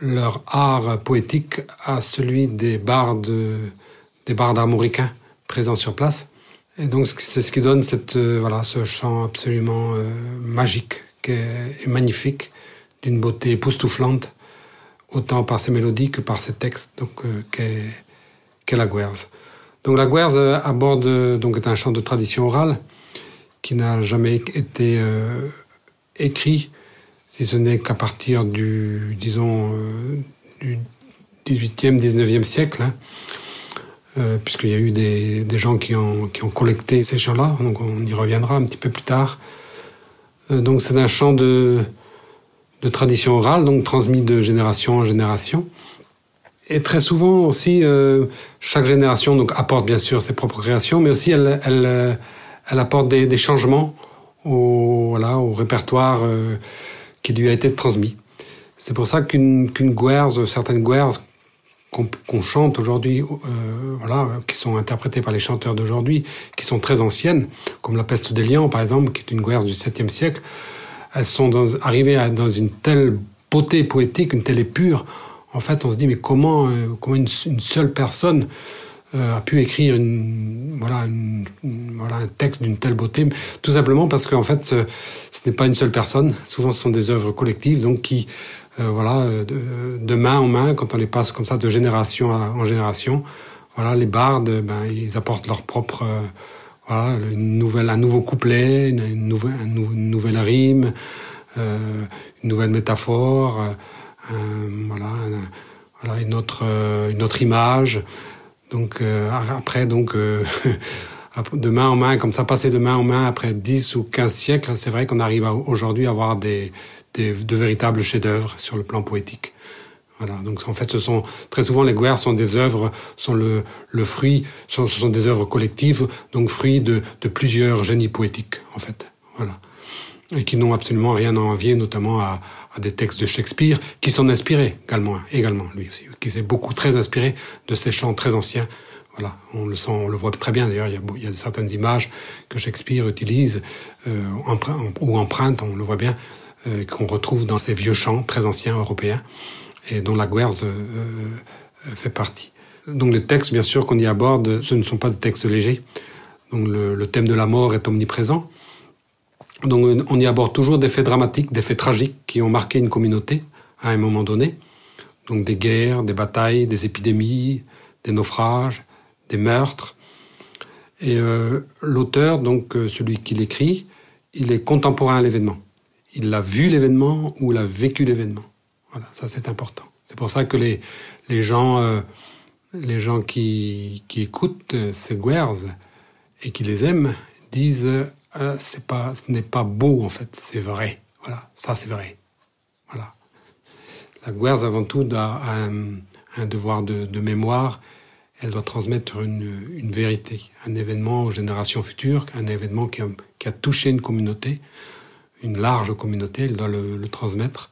leur art poétique à celui des bardes, des bardes armoricains présents sur place. Et donc c'est ce qui donne cette, euh, voilà, ce chant absolument euh, magique et magnifique, d'une beauté époustouflante, autant par ses mélodies que par ses textes, donc euh, qu'est qu la guerze. Donc la guerze aborde donc est un chant de tradition orale qui n'a jamais été écrit, si ce n'est qu'à partir du, disons, du 18e, 19e siècle, hein, euh, puisqu'il y a eu des, gens qui ont, collecté ces chants-là, donc on y reviendra un petit peu plus tard. Euh, donc c'est un chant de, tradition orale, donc transmis de génération en génération. Et très souvent aussi, euh, chaque génération donc apporte bien sûr ses propres créations, mais aussi elle, apporte des, changements au, répertoire qui lui a été transmis. C'est pour ça qu'une qu'une guerze, certaines guerzes qu'on qu chante aujourd'hui, euh, voilà, qui sont interprétées par les chanteurs d'aujourd'hui, qui sont très anciennes, comme la peste des lions par exemple, qui est une guerze du 7e siècle, elles sont arrivées dans une telle beauté poétique, une telle épure, en fait on se dit mais comment, euh, comment une, seule personne euh, a pu écrire une, voilà, voilà, un texte d'une telle beauté, tout simplement parce qu'en fait, ce, n'est pas une seule personne. Souvent, ce sont des œuvres collectives, donc qui, voilà, de, de, main en main, quand on les passe comme ça de génération en génération, voilà, les bardes, ben, ils apportent leur propre, euh, voilà, une nouvelle, un nouveau couplet, une, une, nouvelle, une nouvelle rime, euh, une nouvelle métaphore, euh, voilà, voilà, une autre, euh, une autre image. Donc euh, après, donc euh, de main en main, comme ça, passer de main en main après 10 ou 15 siècles, c'est vrai qu'on arrive aujourd'hui à avoir des, de véritables chefs-d'œuvre sur le plan poétique. Voilà. Donc en fait, ce sont très souvent les guerres sont des œuvres, sont le, fruit, sont, ce sont des œuvres collectives, donc fruits de, plusieurs génies poétiques en fait. Voilà. Et qui n'ont absolument rien à envier, notamment à, des textes de Shakespeare, qui sont inspirés également, également lui aussi, qui s'est beaucoup très inspiré de ces chants très anciens. Voilà, on le sent, on le voit très bien d'ailleurs. Il, y a certaines images que Shakespeare utilise euh, ou emprunte, on le voit bien, qu'on retrouve dans ces vieux chants très anciens européens et dont la guerre euh, fait partie. Donc les textes, bien sûr, qu'on y aborde, ce ne sont pas des textes légers. Donc le, thème de la mort est omniprésent. Donc on y aborde toujours des faits dramatiques, des faits tragiques qui ont marqué une communauté à un moment donné. Donc des guerres, des batailles, des épidémies, des naufrages, des meurtres. Et euh, l'auteur, donc euh, celui qui l'écrit, il est contemporain à l'événement. Il a vu l'événement ou il a vécu l'événement. Voilà, ça c'est important. C'est pour ça que les, les gens, euh, les gens qui, qui écoutent euh, ces guerres et qui les aiment disent euh, pas, ce n'est pas beau en fait, c'est vrai. Voilà, ça c'est vrai. Voilà. La guerre avant tout a un, devoir de, mémoire. Elle doit transmettre une, une vérité, un événement aux générations futures, un événement qui a touché une communauté, une large communauté. Elle doit le, le transmettre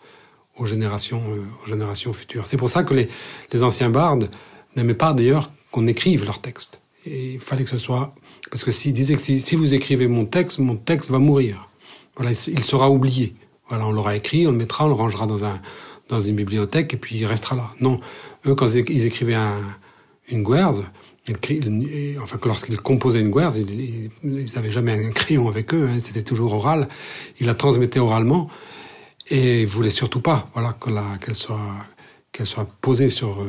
aux générations, euh, aux générations futures. C'est pour ça que les, les anciens bardes n'aimaient pas d'ailleurs qu'on écrive leurs textes. Et il fallait que ce soit parce que s'il disait que si, si vous écrivez mon texte, mon texte va mourir. Voilà, il sera oublié. Voilà, on l'aura écrit, on le mettra, on le rangera dans un dans une bibliothèque et puis il restera là. Non, eux quand ils écrivaient un, une guerre, ils, enfin que lorsqu'ils composaient une guerre, ils n'avaient jamais un crayon avec eux, hein, c'était toujours oral. Ils la transmettaient oralement et ils voulaient surtout pas, voilà, qu'elle soit qu'elle soit posée sur euh,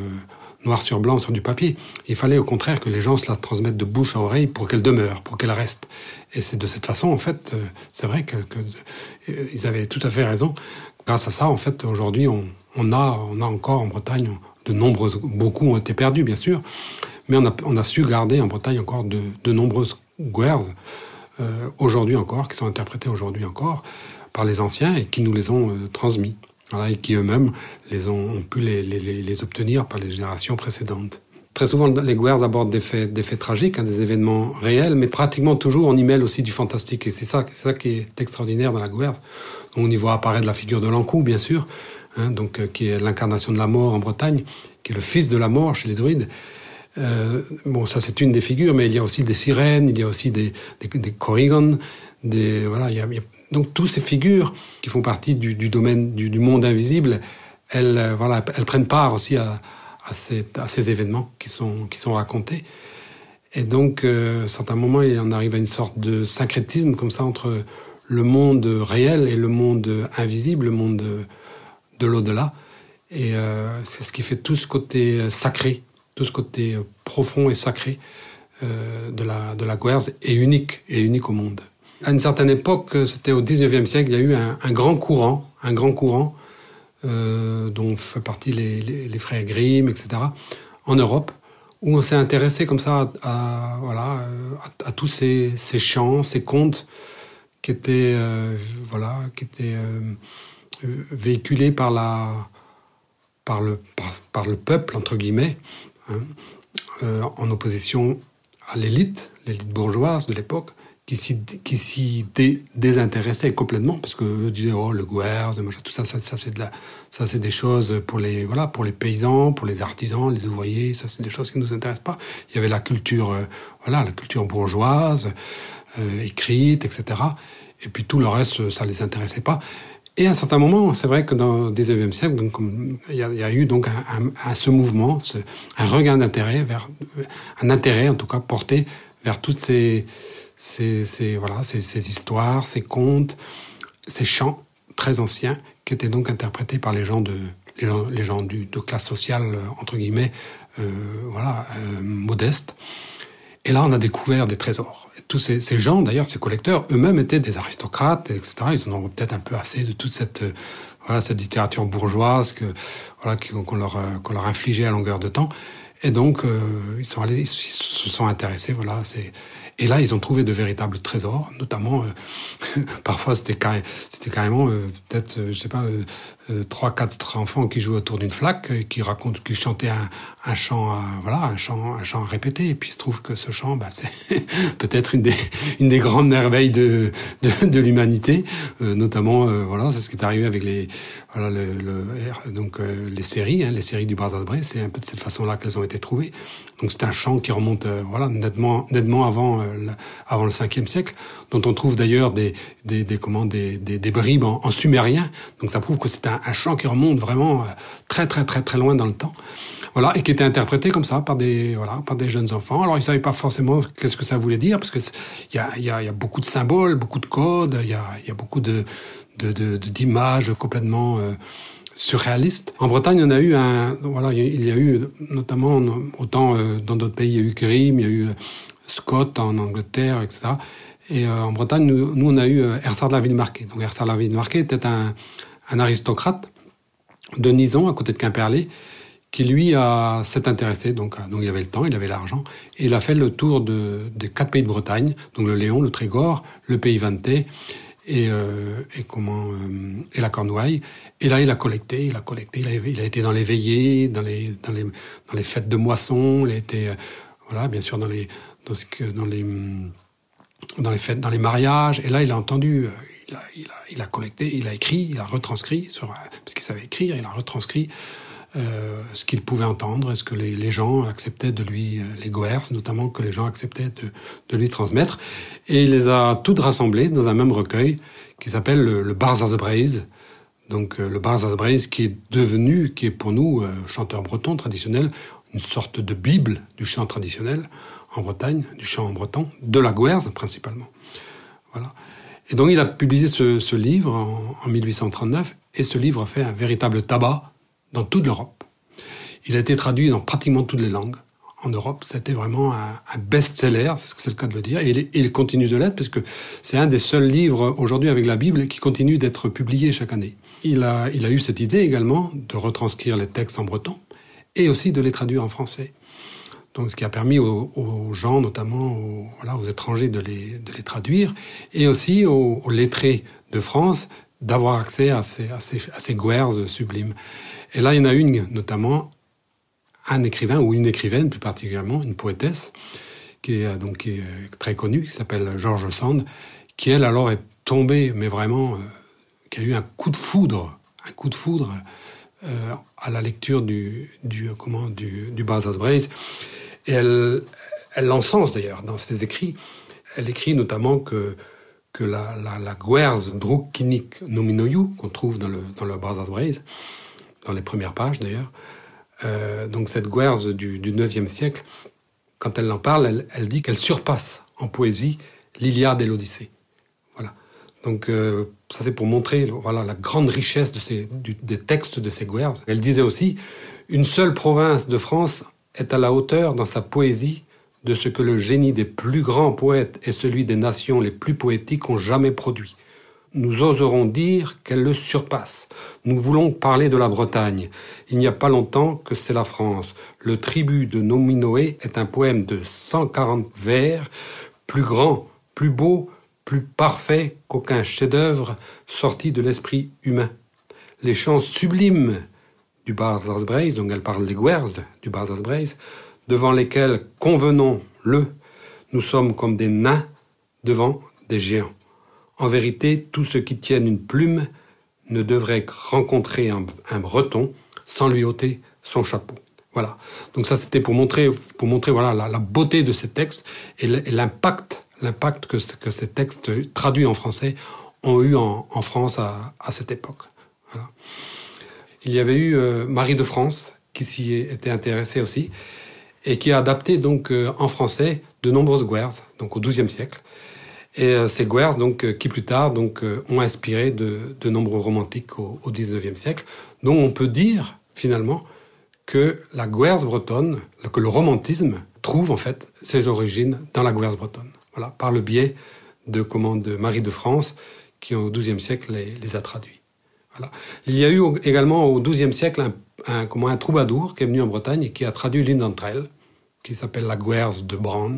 noir sur blanc sur du papier. Il fallait au contraire que les gens se la transmettent de bouche à oreille pour qu'elle demeure, pour qu'elle reste. Et c'est de cette façon, en fait, euh, c'est vrai qu'ils que, euh, avaient tout à fait raison Grâce à ça, en fait, aujourd'hui, on, on, a, on a encore en Bretagne de nombreuses, beaucoup ont été perdus, bien sûr, mais on a, on a su garder en Bretagne encore de, de nombreuses guerres, euh, aujourd'hui encore, qui sont interprétées aujourd'hui encore par les anciens et qui nous les ont euh, transmis. Voilà, et qui eux-mêmes les ont, ont pu les, les, les, obtenir par les générations précédentes. Très souvent, les guerres abordent des faits, des faits tragiques, hein, des événements réels, mais pratiquement toujours on y mêle aussi du fantastique. Et c'est ça, c'est ça qui est extraordinaire dans la guerre. On y voit apparaître la figure de l'Ancou, bien sûr, hein, donc euh, qui est l'incarnation de la mort en Bretagne, qui est le fils de la mort chez les druides. Euh, bon, ça c'est une des figures, mais il y a aussi des sirènes, il y a aussi des, des, des corrigans, des voilà, il y, a, il y a, donc toutes ces figures qui font partie du, du domaine du, du, monde invisible, elles euh, voilà, elles prennent part aussi à, à, ces, à ces événements qui sont qui sont racontés. Et donc, euh, à certains moments, il en arrive à une sorte de syncrétisme comme ça entre le monde réel et le monde invisible, le monde de l'au-delà. Et euh, c'est ce qui fait tout ce côté sacré tout ce côté profond et sacré euh, de la, de la Guerre est unique, et unique au monde. À une certaine époque, c'était au 19e siècle, il y a eu un, un grand courant, un grand courant, euh, dont fait partie les, les, les, frères Grimm, etc., en Europe, où on s'est intéressé comme ça à, à voilà, à, tous ces, ces chants, ces contes qui étaient, euh, voilà, qui étaient euh, véhiculés par la, par le, par le peuple, entre guillemets, hein, euh, en opposition à l'élite, l'élite bourgeoise de l'époque, qui s'y, désintéressait complètement parce que disaient oh le guerre, tout ça, ça, c'est des choses pour les paysans, pour les artisans, les ouvriers, ça c'est des choses qui nous intéressent pas. Il y avait la culture euh, voilà la culture bourgeoise euh, écrite, etc. Et puis tout le reste, ça les intéressait pas. Et à un certain moment, c'est vrai que dans le 19e siècle, donc, il, y a, eu donc un, un, ce mouvement, un regain d'intérêt vers un intérêt en tout cas porté vers toutes ces, ces, ces voilà ces, ces, histoires, ces contes, ces chants très anciens qui étaient donc interprétés par les gens de les gens, les gens du, de classe sociale entre guillemets euh, voilà euh, modeste. Et là, on a découvert des trésors tous ces, gens, d'ailleurs, ces collecteurs, eux-mêmes étaient des aristocrates, etc. Ils en ont peut-être un peu assez de toute cette, euh, voilà, cette littérature bourgeoise que, voilà, qu'on leur, euh, qu'on leur infligeait à longueur de temps. Et donc, euh, ils sont allés, ils se sont intéressés, voilà, c'est, et là, ils ont trouvé de véritables trésors, notamment, euh, parfois, c'était carré, c'était carrément, euh, peut-être, euh, je sais pas, trois, quatre enfants qui jouaient autour d'une flaque, et qui racontent, qui chantaient un, un chant, à, voilà, un chant, un chant à répéter. Et puis, il se trouve que ce chant, bah, c'est peut-être une des, une des grandes merveilles de, de, de l'humanité, notamment, voilà, c'est ce qui est arrivé avec les, voilà, le, le donc les séries, hein, les séries du Bras-Bré, c'est un peu de cette façon-là qu'elles ont été trouvées. Donc, c'est un chant qui remonte, voilà, nettement, nettement avant avant le 5e siècle, dont on trouve d'ailleurs des, des, des, comment, des, des, des bribes en, en, sumérien. Donc ça prouve que c'est un, un, chant qui remonte vraiment euh, très très très très loin dans le temps. Voilà, et qui était interprété comme ça par des voilà par des jeunes enfants. Alors ils savaient pas forcément qu'est-ce que ça voulait dire parce que il y a, y, y a beaucoup de symboles, beaucoup de codes, il y a, y a beaucoup de d'images complètement euh, surréaliste. En Bretagne, on a eu un, voilà, il y a eu notamment autant euh, dans d'autres pays, il y a eu Grimm, il y a eu Scott en Angleterre, etc. Et en Bretagne, nous, nous, on a eu Ersard de la Ville-Marquée. Donc Ersard de la Ville-Marquée était un, un, aristocrate de Nison, à côté de Quimperlé, qui lui a s'est intéressé. Donc, donc il avait le temps, il avait l'argent, et il a fait le tour de, des quatre pays de Bretagne, donc le Léon, le Trégor, le Pays Vanté et, euh, et comment euh, et la Cornouaille. Et là, il a collecté, il a collecté, il a, été dans les veillées, dans les dans les dans les fêtes de moisson, il a été euh, voilà, bien sûr dans les dans, ce que, dans, les, dans les fêtes, dans les mariages. Et là, il a entendu, il a, il a, il a collecté, il a écrit, il a retranscrit, sur, parce qu'il savait écrire, il a retranscrit euh, ce qu'il pouvait entendre, est-ce que les, les, gens acceptaient de lui, euh, les Goers notamment, que les gens acceptaient de, de lui transmettre. Et il les a toutes rassemblées dans un même recueil qui s'appelle le, le Barzazbraise. Donc euh, le Barzazbraise qui est devenu, qui est pour nous, euh, chanteur breton traditionnel, une sorte de bible du chant traditionnel en Bretagne, du chant en breton, de la Guerre principalement. Voilà. Et donc il a publié ce, livre en, en, 1839, et ce livre a fait un véritable tabac dans toute l'Europe. Il a été traduit dans pratiquement toutes les langues, en Europe. C'était vraiment un, best-seller, c'est ce que c'est le cas de le dire, et il, continue de l'être parce que c'est un des seuls livres aujourd'hui avec la Bible qui continue d'être publié chaque année. Il a eu cette idée également de retranscrire les textes en breton et aussi de les traduire en français. Donc, ce qui a permis aux, gens, notamment aux, voilà, aux étrangers, de les, de les traduire, et aussi aux, lettrés de France d'avoir accès à ces, à ces, à ces guerres sublimes. Et là, il y en a une, notamment, un écrivain ou une écrivaine plus particulièrement, une poétesse, qui est donc qui est très connue, qui s'appelle George Sand, qui elle alors est tombée, mais vraiment, euh, qui a eu un coup de foudre, un coup de foudre euh, à la lecture du, du comment du, du Brace. Et elle, elle l'encense d'ailleurs dans ses écrits. Elle écrit notamment que que la, la, la Guers Drukinik Nominoyu, qu'on trouve dans le, dans le Brace, dans les premières pages d'ailleurs, euh, donc cette Guers du, du 9e siècle, quand elle en parle, elle, elle dit qu'elle surpasse en poésie l'Iliade et l'Odyssée. Voilà. Donc euh, ça c'est pour montrer voilà la grande richesse de ces, du, des textes de ces Guers. Elle disait aussi une seule province de France est à la hauteur dans sa poésie de ce que le génie des plus grands poètes et celui des nations les plus poétiques ont jamais produit nous oserons dire qu'elle le surpasse. Nous voulons parler de la Bretagne. Il n'y a pas longtemps que c'est la France. Le tribut de Nominoé est un poème de 140 vers, plus grand, plus beau, plus parfait qu'aucun chef-d'œuvre sorti de l'esprit humain. Les chants sublimes du Barzazbreis, donc elle parle des Guers du Barzazbreis, devant lesquels, convenons-le, nous sommes comme des nains devant des géants. En vérité, tous ceux qui tiennent une plume ne devraient rencontrer un, breton sans lui ôter son chapeau. Voilà. Donc ça, c'était pour montrer, pour montrer voilà la, beauté de ces textes et l'impact, l'impact que, que, ces textes traduits en français ont eu en, France à, cette époque. Voilà. Il y avait eu euh, Marie de France qui s'y était intéressée aussi et qui a adapté donc euh, en français de nombreuses guerres, donc au XIIe siècle. Et euh, ces guerres, donc, qui plus tard donc, ont inspiré de, nombreux romantiques au, 19e siècle, dont on peut dire finalement que la guerre bretonne, que le romantisme trouve en fait ses origines dans la guerre bretonne. Voilà, par le biais de, comment, de Marie de France, qui au XIIe siècle les, les, a traduits. Il y a eu également au XIIe siècle un, comment, un troubadour qui est venu en Bretagne et qui a traduit l'une d'entre elles, qui s'appelle la guerre de Bran,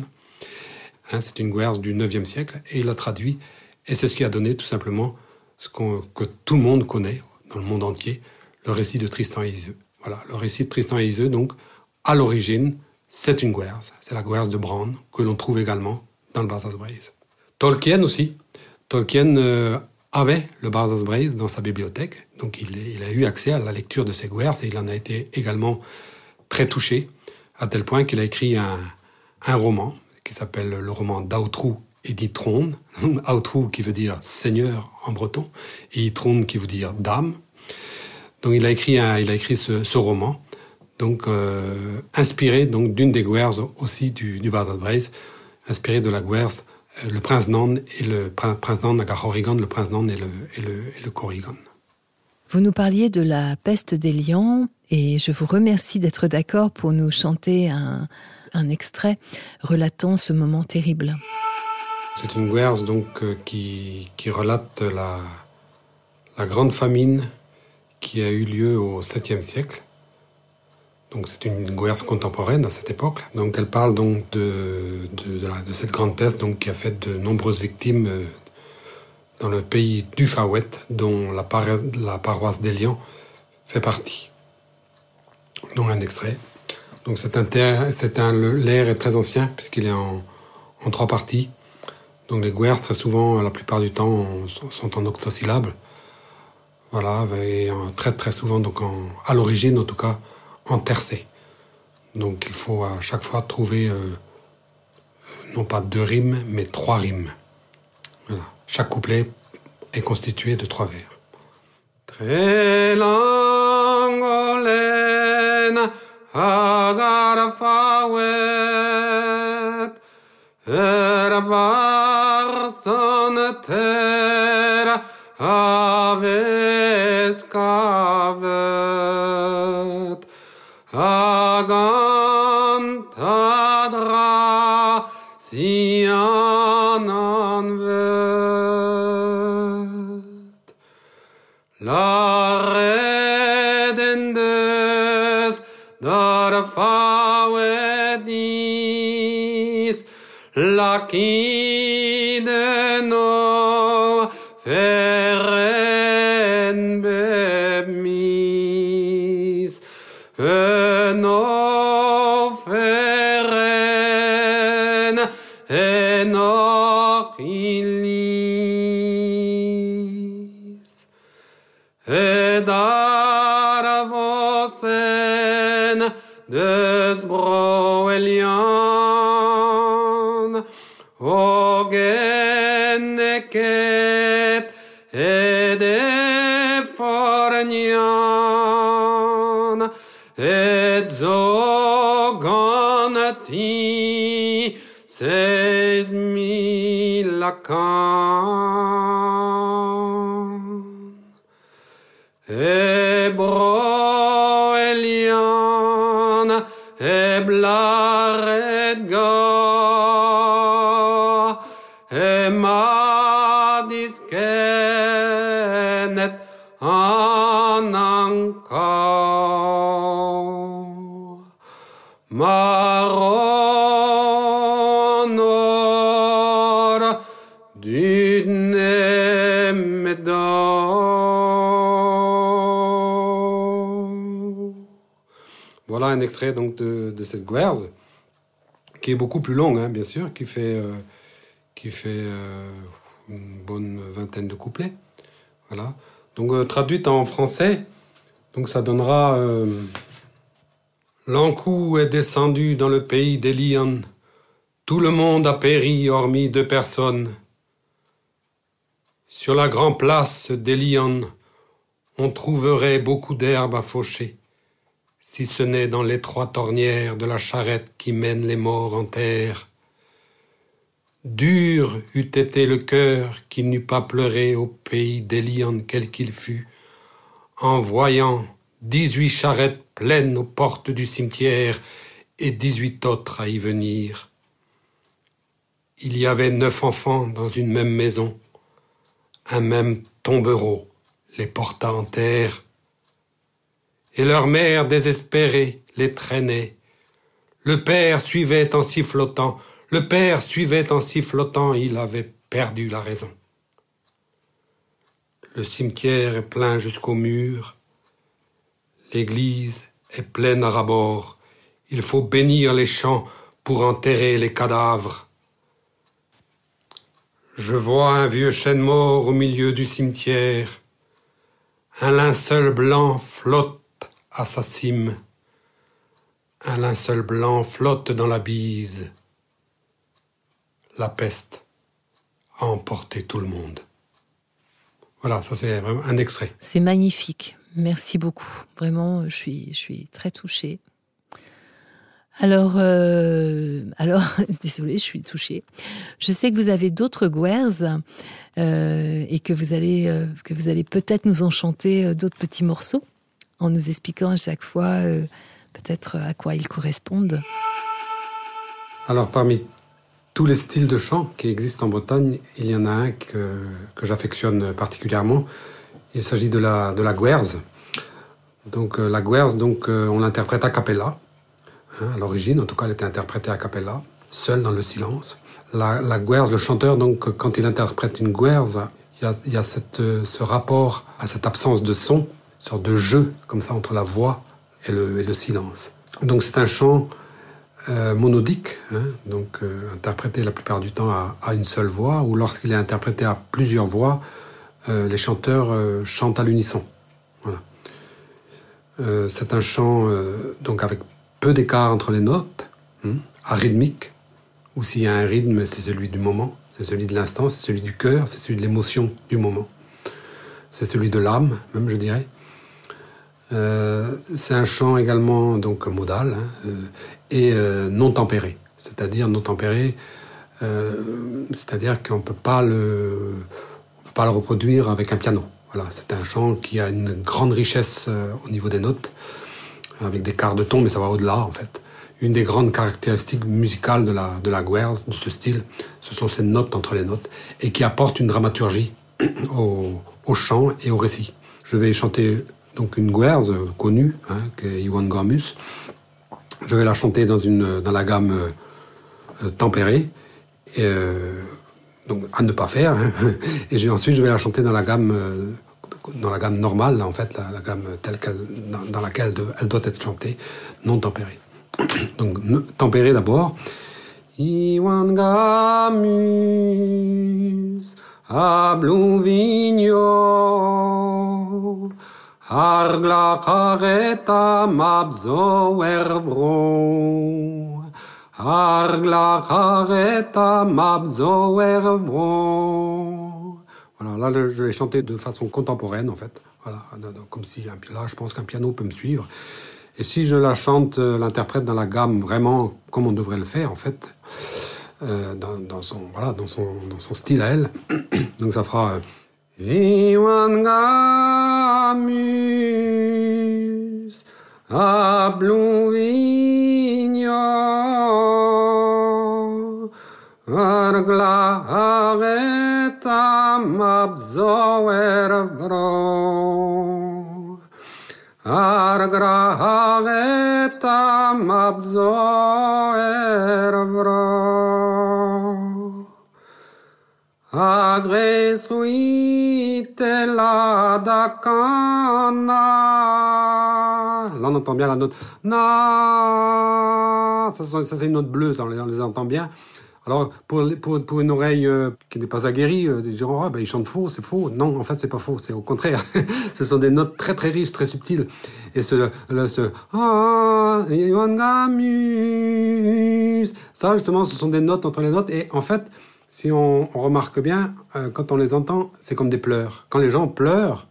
Hein, c'est une guerre du 9e siècle et il l'a traduit. Et c'est ce qui a donné tout simplement ce que tout le monde connaît dans le monde entier, le récit de Tristan et Iseux. Voilà, le récit de Tristan et Iseux, donc, à l'origine, c'est une guerre. C'est la guerre de Bran que l'on trouve également dans le Barzaz Tolkien aussi. Tolkien euh, avait le Barzaz dans sa bibliothèque, donc il, a eu accès à la lecture de ces guerres et il en a été également très touché, à tel point qu'il a écrit un, roman qui s'appelle le roman d'Autrou et d'Itron. Autrou qui veut dire seigneur en breton et Itron qui veut dire dame. Donc il a écrit, un, il a écrit ce, roman, donc euh, inspiré donc d'une des guerres aussi du, du Brace, inspiré de la guerre le prince Nan et le prince Nan Horrigan, le prince Nan et le, et le, et le Corrigan. Vous nous parliez de la peste des lions et je vous remercie d'être d'accord pour nous chanter un, un extrait relatant ce moment terrible. C'est une guerre donc euh, qui, qui relate la, la grande famine qui a eu lieu au 7e siècle. Donc c'est une guerre contemporaine à cette époque. Donc elle parle donc de, de, de, cette grande peste donc qui a fait de nombreuses victimes euh, dans le pays du Fawet, dont la, par la paroisse d'Elian fait partie. Donc un extrait. Donc c'est un, un, l'air est très ancien puisqu'il est en, en, trois parties. Donc les guerres très souvent, la plupart du temps, sont en octosyllabes. Voilà, et très très souvent, donc en, à l'origine en tout cas, Donc il faut à chaque fois trouver euh, non pas deux rimes, mais trois rimes. Chaque couplet est constitué de trois vers. La zoganati seis mille lacan. Ebroelian, eblaredga, emadiskenet un extrait donc de, cette guerze, qui est beaucoup plus longue, hein, bien sûr, qui fait, euh, qui fait euh, une bonne vingtaine de couplets. Voilà. Donc euh, traduite en français, donc ça donnera L'Ankou est descendu dans le pays des lions. Tout le monde a péri hormis deux personnes. Sur la grande place des lions, on trouverait beaucoup d'herbes à faucher, si ce n'est dans l'étroite ornière de la charrette qui mène les morts en terre. Dur eût été le cœur qui n'eût pas pleuré au pays des lions quel qu'il fût, en voyant dix-huit charrettes pleines aux portes du cimetière et dix-huit autres à y venir. Il y avait neuf enfants dans une même maison. Un même tombereau les porta en terre. Et leur mère désespérée les traînait. Le père suivait en sifflotant, le père suivait en sifflotant, il avait perdu la raison. Le cimetière est plein jusqu'au mur. L'église est pleine à rabord. Il faut bénir les champs pour enterrer les cadavres. Je vois un vieux chêne mort au milieu du cimetière. Un linceul blanc flotte à sa cime. Un linceul blanc flotte dans la bise. La peste a emporté tout le monde. Voilà, ça c'est un extrait. C'est magnifique. Merci beaucoup. Vraiment, je suis, je suis très touchée. Alors, euh, alors, désolée, je suis touchée. Je sais que vous avez d'autres guerres euh, et que vous allez, euh, que vous allez peut-être nous enchanter euh, d'autres petits morceaux en nous expliquant à chaque fois euh, peut-être à quoi ils correspondent. Alors parmi tous les styles de chant qui existent en Bretagne, il y en a un que, que j'affectionne particulièrement. Il s'agit de la, de la guerze. Donc euh, la guerze, donc, euh, on l'interprète a cappella. Hein, à l'origine, en tout cas, elle était interprétée a cappella, seule dans le silence. La, la guerze, le chanteur, donc, quand il interprète une guerze, il y a, y a cette, ce rapport à cette absence de son, sorte de jeu, comme ça, entre la voix et le, silence. Donc c'est un chant euh, monodique, hein, donc euh, interprété la plupart du temps à, à une seule voix, ou lorsqu'il est interprété à plusieurs voix, euh, les chanteurs chantent à l'unisson. Voilà. C'est un chant donc avec peu d'écart entre les notes, hein, arythmique, ou s'il y a un rythme, c'est celui du moment, c'est celui de l'instant, c'est celui du cœur, c'est celui de l'émotion du moment. C'est celui de l'âme, même je dirais. Euh, c'est un chant également donc modal hein, euh, et euh, non tempéré, c'est-à-dire non tempéré, c'est-à-dire qu'on peut pas le, on peut pas le reproduire avec un piano. Voilà, c'est un chant qui a une grande richesse au niveau des notes, avec des quarts de ton, mais ça va au-delà en fait. une des grandes caractéristiques musicales de la, de la guerre, de ce style, ce sont ces notes entre les notes, et qui apportent une dramaturgie au, au chant et au récit. Je vais chanter donc une guerre connue, hein, qui est Iwan Gormus. Je vais la chanter dans, une, dans la gamme euh, tempérée, euh, donc à ne pas faire. Hein. Et ensuite, je vais la chanter dans la gamme, euh, dans la gamme normale, en fait, la, gamme telle dans, laquelle elle doit être chantée, non tempérée. Donc, tempérée d'abord. Iwan Gamus, abluvigno, argla careta mabzo erbro, argla careta mabzo. Voilà, là je vais chanter de façon contemporaine en fait. Voilà, comme si là je pense qu'un piano peut me suivre. Et si je la chante, euh, l'interprète dans la gamme vraiment comme on devrait le faire en fait, euh, dans, dans, son voilà dans son dans son style à elle, donc ça fera. Euh, Viwan gamus a bluinio ar glaretam abzoer vro ar graretam abzoer vro ar là on entend bien la note na ça, c'est une note bleue ça on les, entend bien alors, pour, une oreille euh, qui n'est pas aguerrie, euh, ils diront, ah, ben, ils chantent faux, c'est faux. Non, en fait, c'est pas faux, c'est au contraire. ce sont des notes très, très riches, très subtiles. Et ce, le, ce, ah, ça, justement, ce sont des notes entre les notes. Et en fait, si on, remarque bien, euh, quand on les entend, c'est comme des pleurs. Quand les gens pleurent,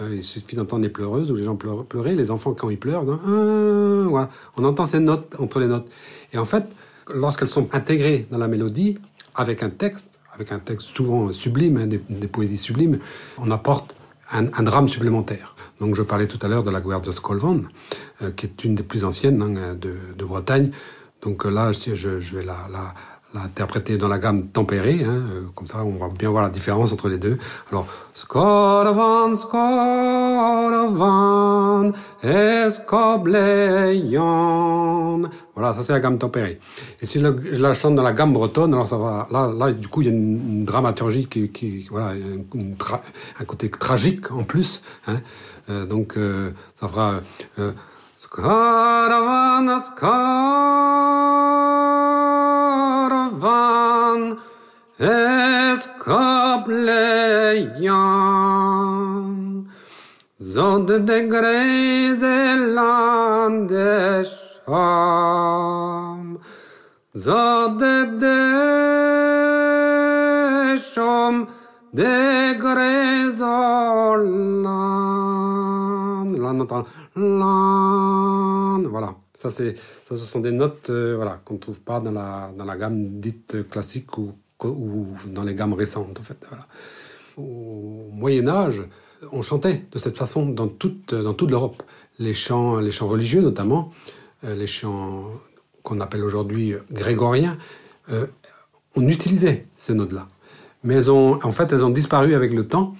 euh, il suffit d'entendre les pleureuses ou les gens pleurer, les enfants, quand ils pleurent, ah, voilà. on entend ces notes entre les notes. Et en fait, lorsqu'elles sont intégrées dans la mélodie, avec un texte, avec un texte souvent sublime, hein, des, des, poésies sublimes, on apporte un, drame supplémentaire. Donc je parlais tout à l'heure de la de Skolvan, euh, qui est une des plus anciennes hein, de, Bretagne. Donc là, je, je vais la, la, l'interpréter dans la gamme tempérée, hein, comme ça on va bien voir la différence entre les deux. Alors, Scorvan, Scorvan, Escobleyon. Voilà, ça c'est la gamme tempérée. Et si je, la chante dans la gamme bretonne, alors ça va, là, là du coup il y a une, dramaturgie qui, qui voilà, une, tra, un côté tragique en plus. Hein. Euh, donc euh, ça fera... Euh, Caravan, caravan, escapleyan, zod de sham, zod de sham, de entend voilà. Ça, ce sont des notes euh, voilà, qu'on ne trouve pas dans la, dans la gamme dite classique ou, dans les gammes récentes. En fait. Au Moyen Âge, on chantait de cette façon dans toute, dans toute l'Europe. Les chants, les chants religieux notamment, euh, les chants qu'on appelle aujourd'hui grégoriens, euh, on utilisait ces notes-là. Mais elles ont, en fait, elles ont disparu avec le temps,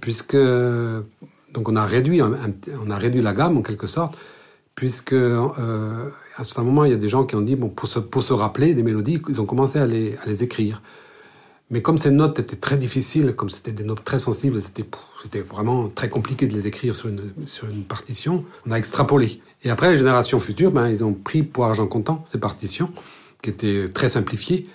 puisque donc on a réduit, on a réduit la gamme en quelque sorte, puisque euh, à un moment il y a des gens qui ont dit bon pour se, pour se rappeler des mélodies, ils ont commencé à les, à les écrire. Mais comme ces notes étaient très difficiles, comme c'était des notes très sensibles, c'était c'était vraiment très compliqué de les écrire sur une sur une partition. On a extrapolé. Et après les générations futures, ben ils ont pris pour argent comptant ces partitions qui étaient très simplifiées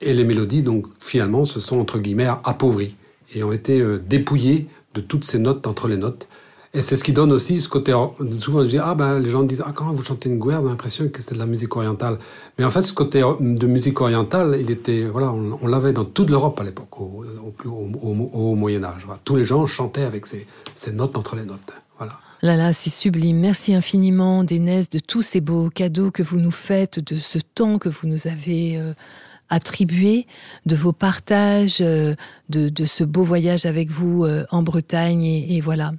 et les mélodies donc finalement se sont entre guillemets appauvries et ont été euh, dépouillées de toutes ces notes entre les notes. Et c'est ce qui donne aussi ce côté. Souvent, je dis ah ben les gens disent ah quand vous chantez une guerre, a l'impression que c'était de la musique orientale. Mais en fait, ce côté de musique orientale, il était voilà, on, l'avait dans toute l'Europe à l'époque, au, au, au, au, Moyen Âge. Voilà. Tous les gens chantaient avec ces, ces notes entre les notes. Voilà. Là là, c'est sublime. Merci infiniment, Dénès, de tous ces beaux cadeaux que vous nous faites, de ce temps que vous nous avez. Euh attribué de vos partages, euh, de, de, ce beau voyage avec vous euh, en Bretagne. Et, et voilà.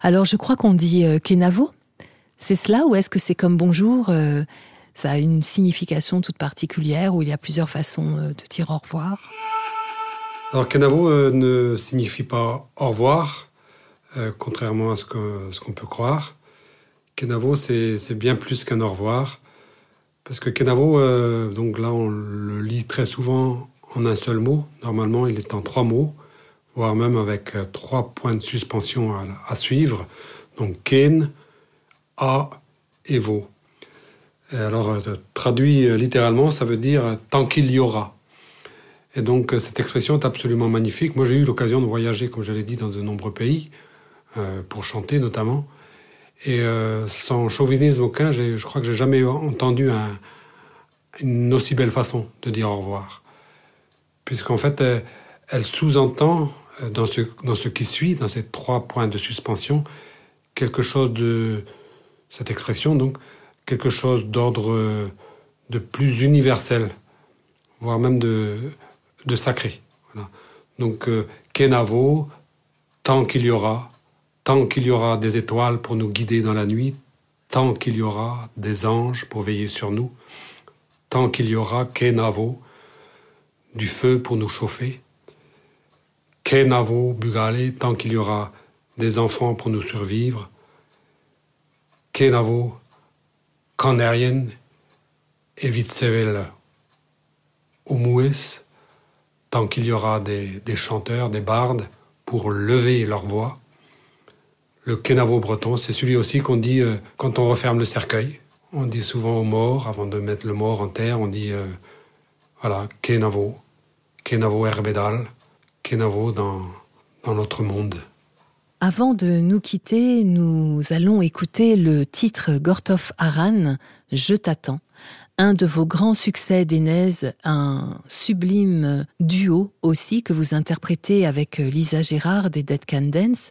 Alors, je crois qu'on dit euh, Kenavo. C'est cela ou est-ce que c'est comme bonjour Ça a une signification toute particulière où il y a plusieurs façons euh, de dire au revoir? Alors Kenavo euh, ne signifie pas au revoir, euh, contrairement à ce qu'on peut croire. Kenavo, c'est bien plus qu'un au revoir. Parce que Kenavo, euh, donc là, on le lit très souvent en un seul mot. Normalement, il est en trois mots, voire même avec euh, trois points de suspension à, suivre. Donc Ken, A et. Et alors, euh, traduit euh, littéralement, ça veut dire tant qu'il y aura. Et donc, cette expression est absolument magnifique. Moi, j'ai eu l'occasion de voyager, comme je l'ai dit, dans de nombreux pays, pour chanter notamment. Et sans chauvinisme aucun, je crois que j'ai jamais entendu un- une aussi belle façon de dire au revoir. Puisqu'en fait, elle, sous-entend dans ce, dans ce qui suit, dans ces trois points de suspension, quelque chose de cette expression, donc, quelque chose d'ordre euh, de plus universel, voire même de, de sacré. Donc, euh, Kenavo, tant qu'il y aura, tant qu'il y aura des étoiles pour nous guider dans la nuit, tant qu'il y aura des anges pour veiller sur nous, tant qu'il y aura Kenavo, du feu pour nous chauffer, Kenavo Bugale, tant qu'il y aura des enfants pour nous survivre, Kenavo Kanarien et Vitsevel Omoues, tant qu'il y aura des, des chanteurs, des bardes pour lever leur voix. Le Kenavo breton, c'est celui aussi qu'on dit euh, quand on referme le cercueil. On dit souvent aux morts, avant de mettre le mort en terre, on dit euh, voilà, Kenavo, Kenavo Herbedal, Kenavo dans, dans notre monde. Avant de nous quitter, nous allons écouter le titre Gortov Aran, Je t'attends, un de vos grands succès d'Enez, un sublime duo aussi que vous interprétez avec Lisa Gérard des Dead Can Dance.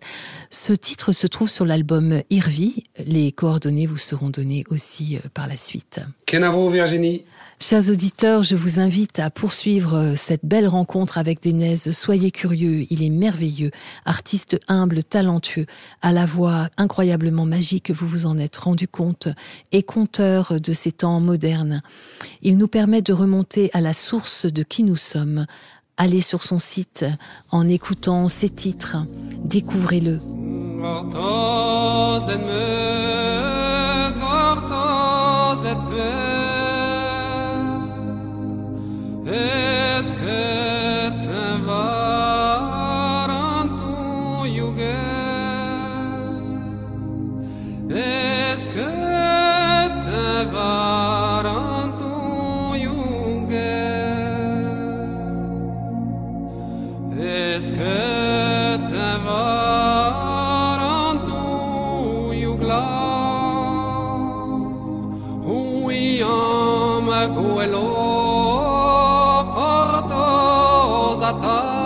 Ce titre se trouve sur l'album Irvi. Les coordonnées vous seront données aussi euh, par la suite. Kenavo Virginie. Chers auditeurs, je vous invite à poursuivre euh, cette belle rencontre avec Denez. Soyez curieux, il est merveilleux, artiste humble, talentueux, à la voix incroyablement magique, vous vous en êtes rendu compte, et conteur de ces temps modernes. Il nous permet de remonter à la source de qui nous sommes. Allez sur son site en écoutant ses titres, découvrez-le. Hey. Mata.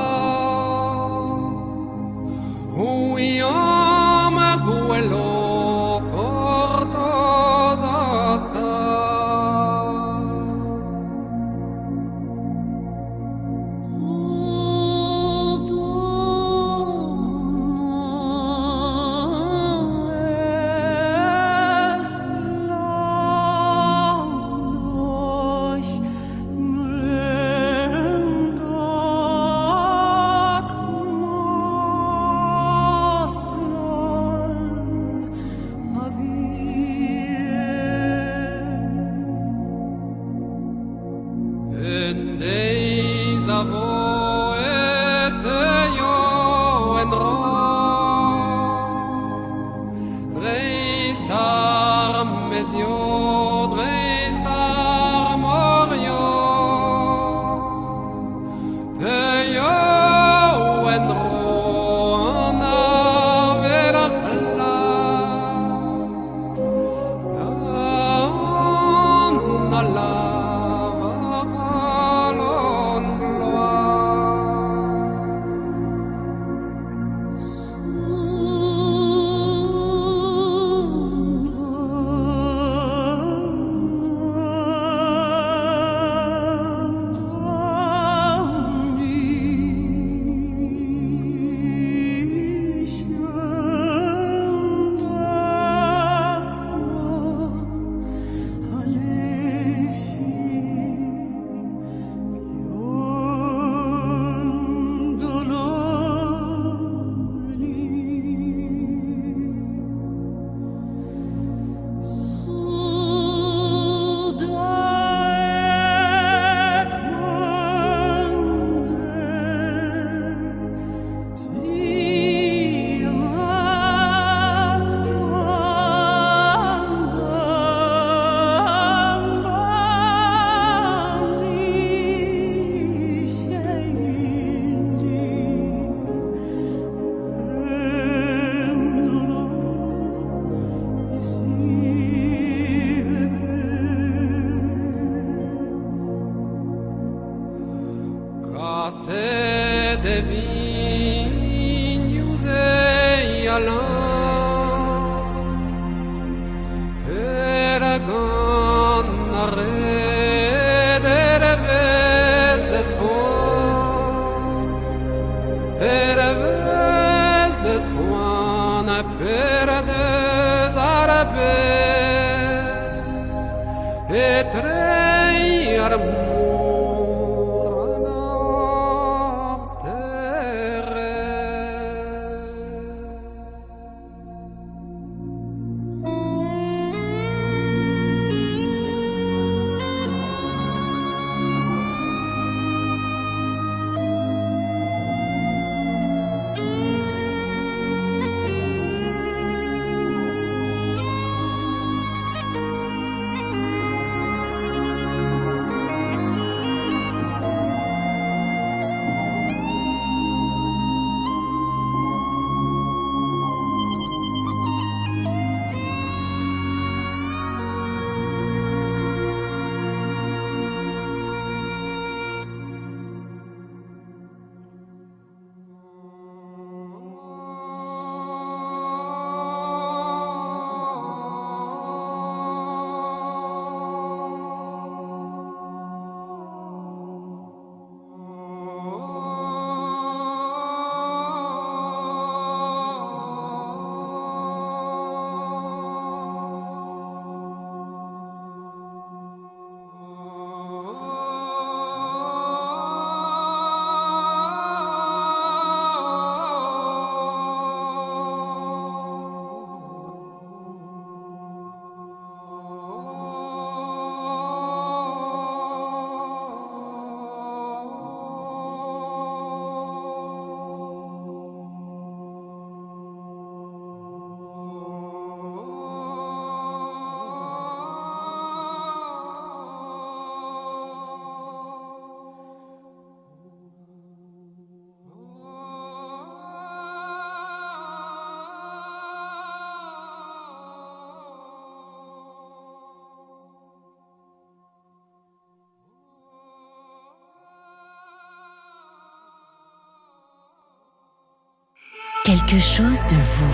Quelque chose de vous.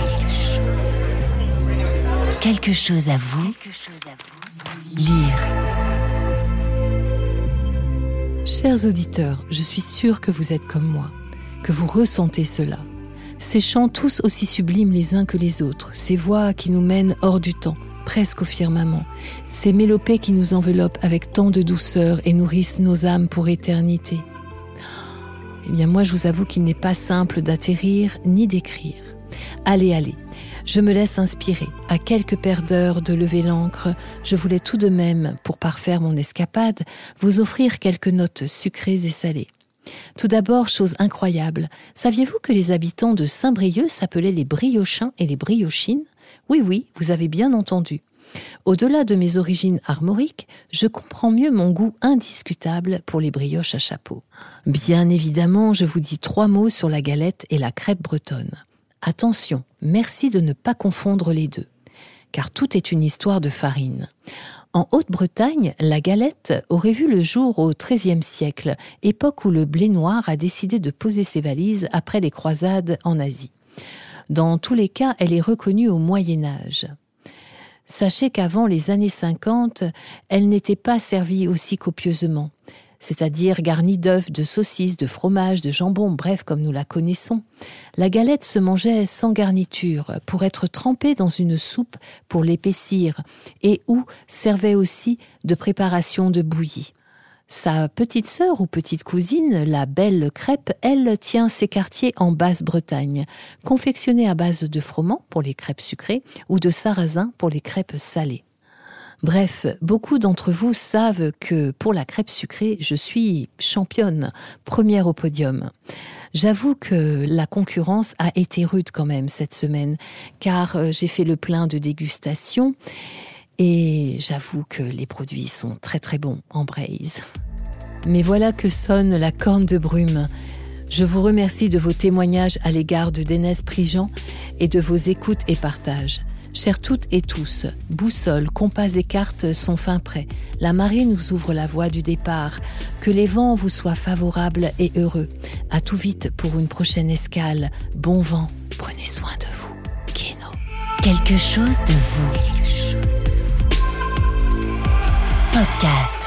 Quelque chose à vous. Lire. Chers auditeurs, je suis sûre que vous êtes comme moi, que vous ressentez cela. Ces chants tous aussi sublimes les uns que les autres, ces voix qui nous mènent hors du temps, presque au firmament, ces mélopées qui nous enveloppent avec tant de douceur et nourrissent nos âmes pour éternité. Eh bien moi je vous avoue qu'il n'est pas simple d'atterrir ni d'écrire. Allez, allez, je me laisse inspirer. À quelques paires d'heures de lever l'encre, je voulais tout de même, pour parfaire mon escapade, vous offrir quelques notes sucrées et salées. Tout d'abord, chose incroyable, saviez-vous que les habitants de Saint-Brieuc s'appelaient les briochins et les briochines Oui, oui, vous avez bien entendu. Au-delà de mes origines armoriques, je comprends mieux mon goût indiscutable pour les brioches à chapeau. Bien évidemment, je vous dis trois mots sur la galette et la crêpe bretonne. Attention, merci de ne pas confondre les deux, car tout est une histoire de farine. En Haute-Bretagne, la galette aurait vu le jour au XIIIe siècle, époque où le blé noir a décidé de poser ses valises après les croisades en Asie. Dans tous les cas, elle est reconnue au Moyen Âge. Sachez qu'avant les années 50, elle n'était pas servie aussi copieusement, c'est-à-dire garnie d'œufs, de saucisses, de fromage, de jambon, bref, comme nous la connaissons. La galette se mangeait sans garniture, pour être trempée dans une soupe pour l'épaissir, et ou servait aussi de préparation de bouillie. Sa petite sœur ou petite cousine, la belle crêpe, elle tient ses quartiers en Basse-Bretagne, confectionnée à base de froment pour les crêpes sucrées ou de sarrasin pour les crêpes salées. Bref, beaucoup d'entre vous savent que pour la crêpe sucrée, je suis championne, première au podium. J'avoue que la concurrence a été rude quand même cette semaine, car euh, j'ai fait le plein de dégustation et j'avoue que les produits sont très très bons en braise. Mais voilà que sonne la corne de brume. Je vous remercie de vos témoignages à l'égard de Dénès Prigent et de vos écoutes et partages. Chères toutes et tous, boussole, compas et cartes sont fin prêts. La marée nous ouvre la voie du départ. Que les vents vous soient favorables et heureux. À tout vite pour une prochaine escale. Bon vent. Prenez soin de vous. Keno. Quelque chose de vous. Podcast.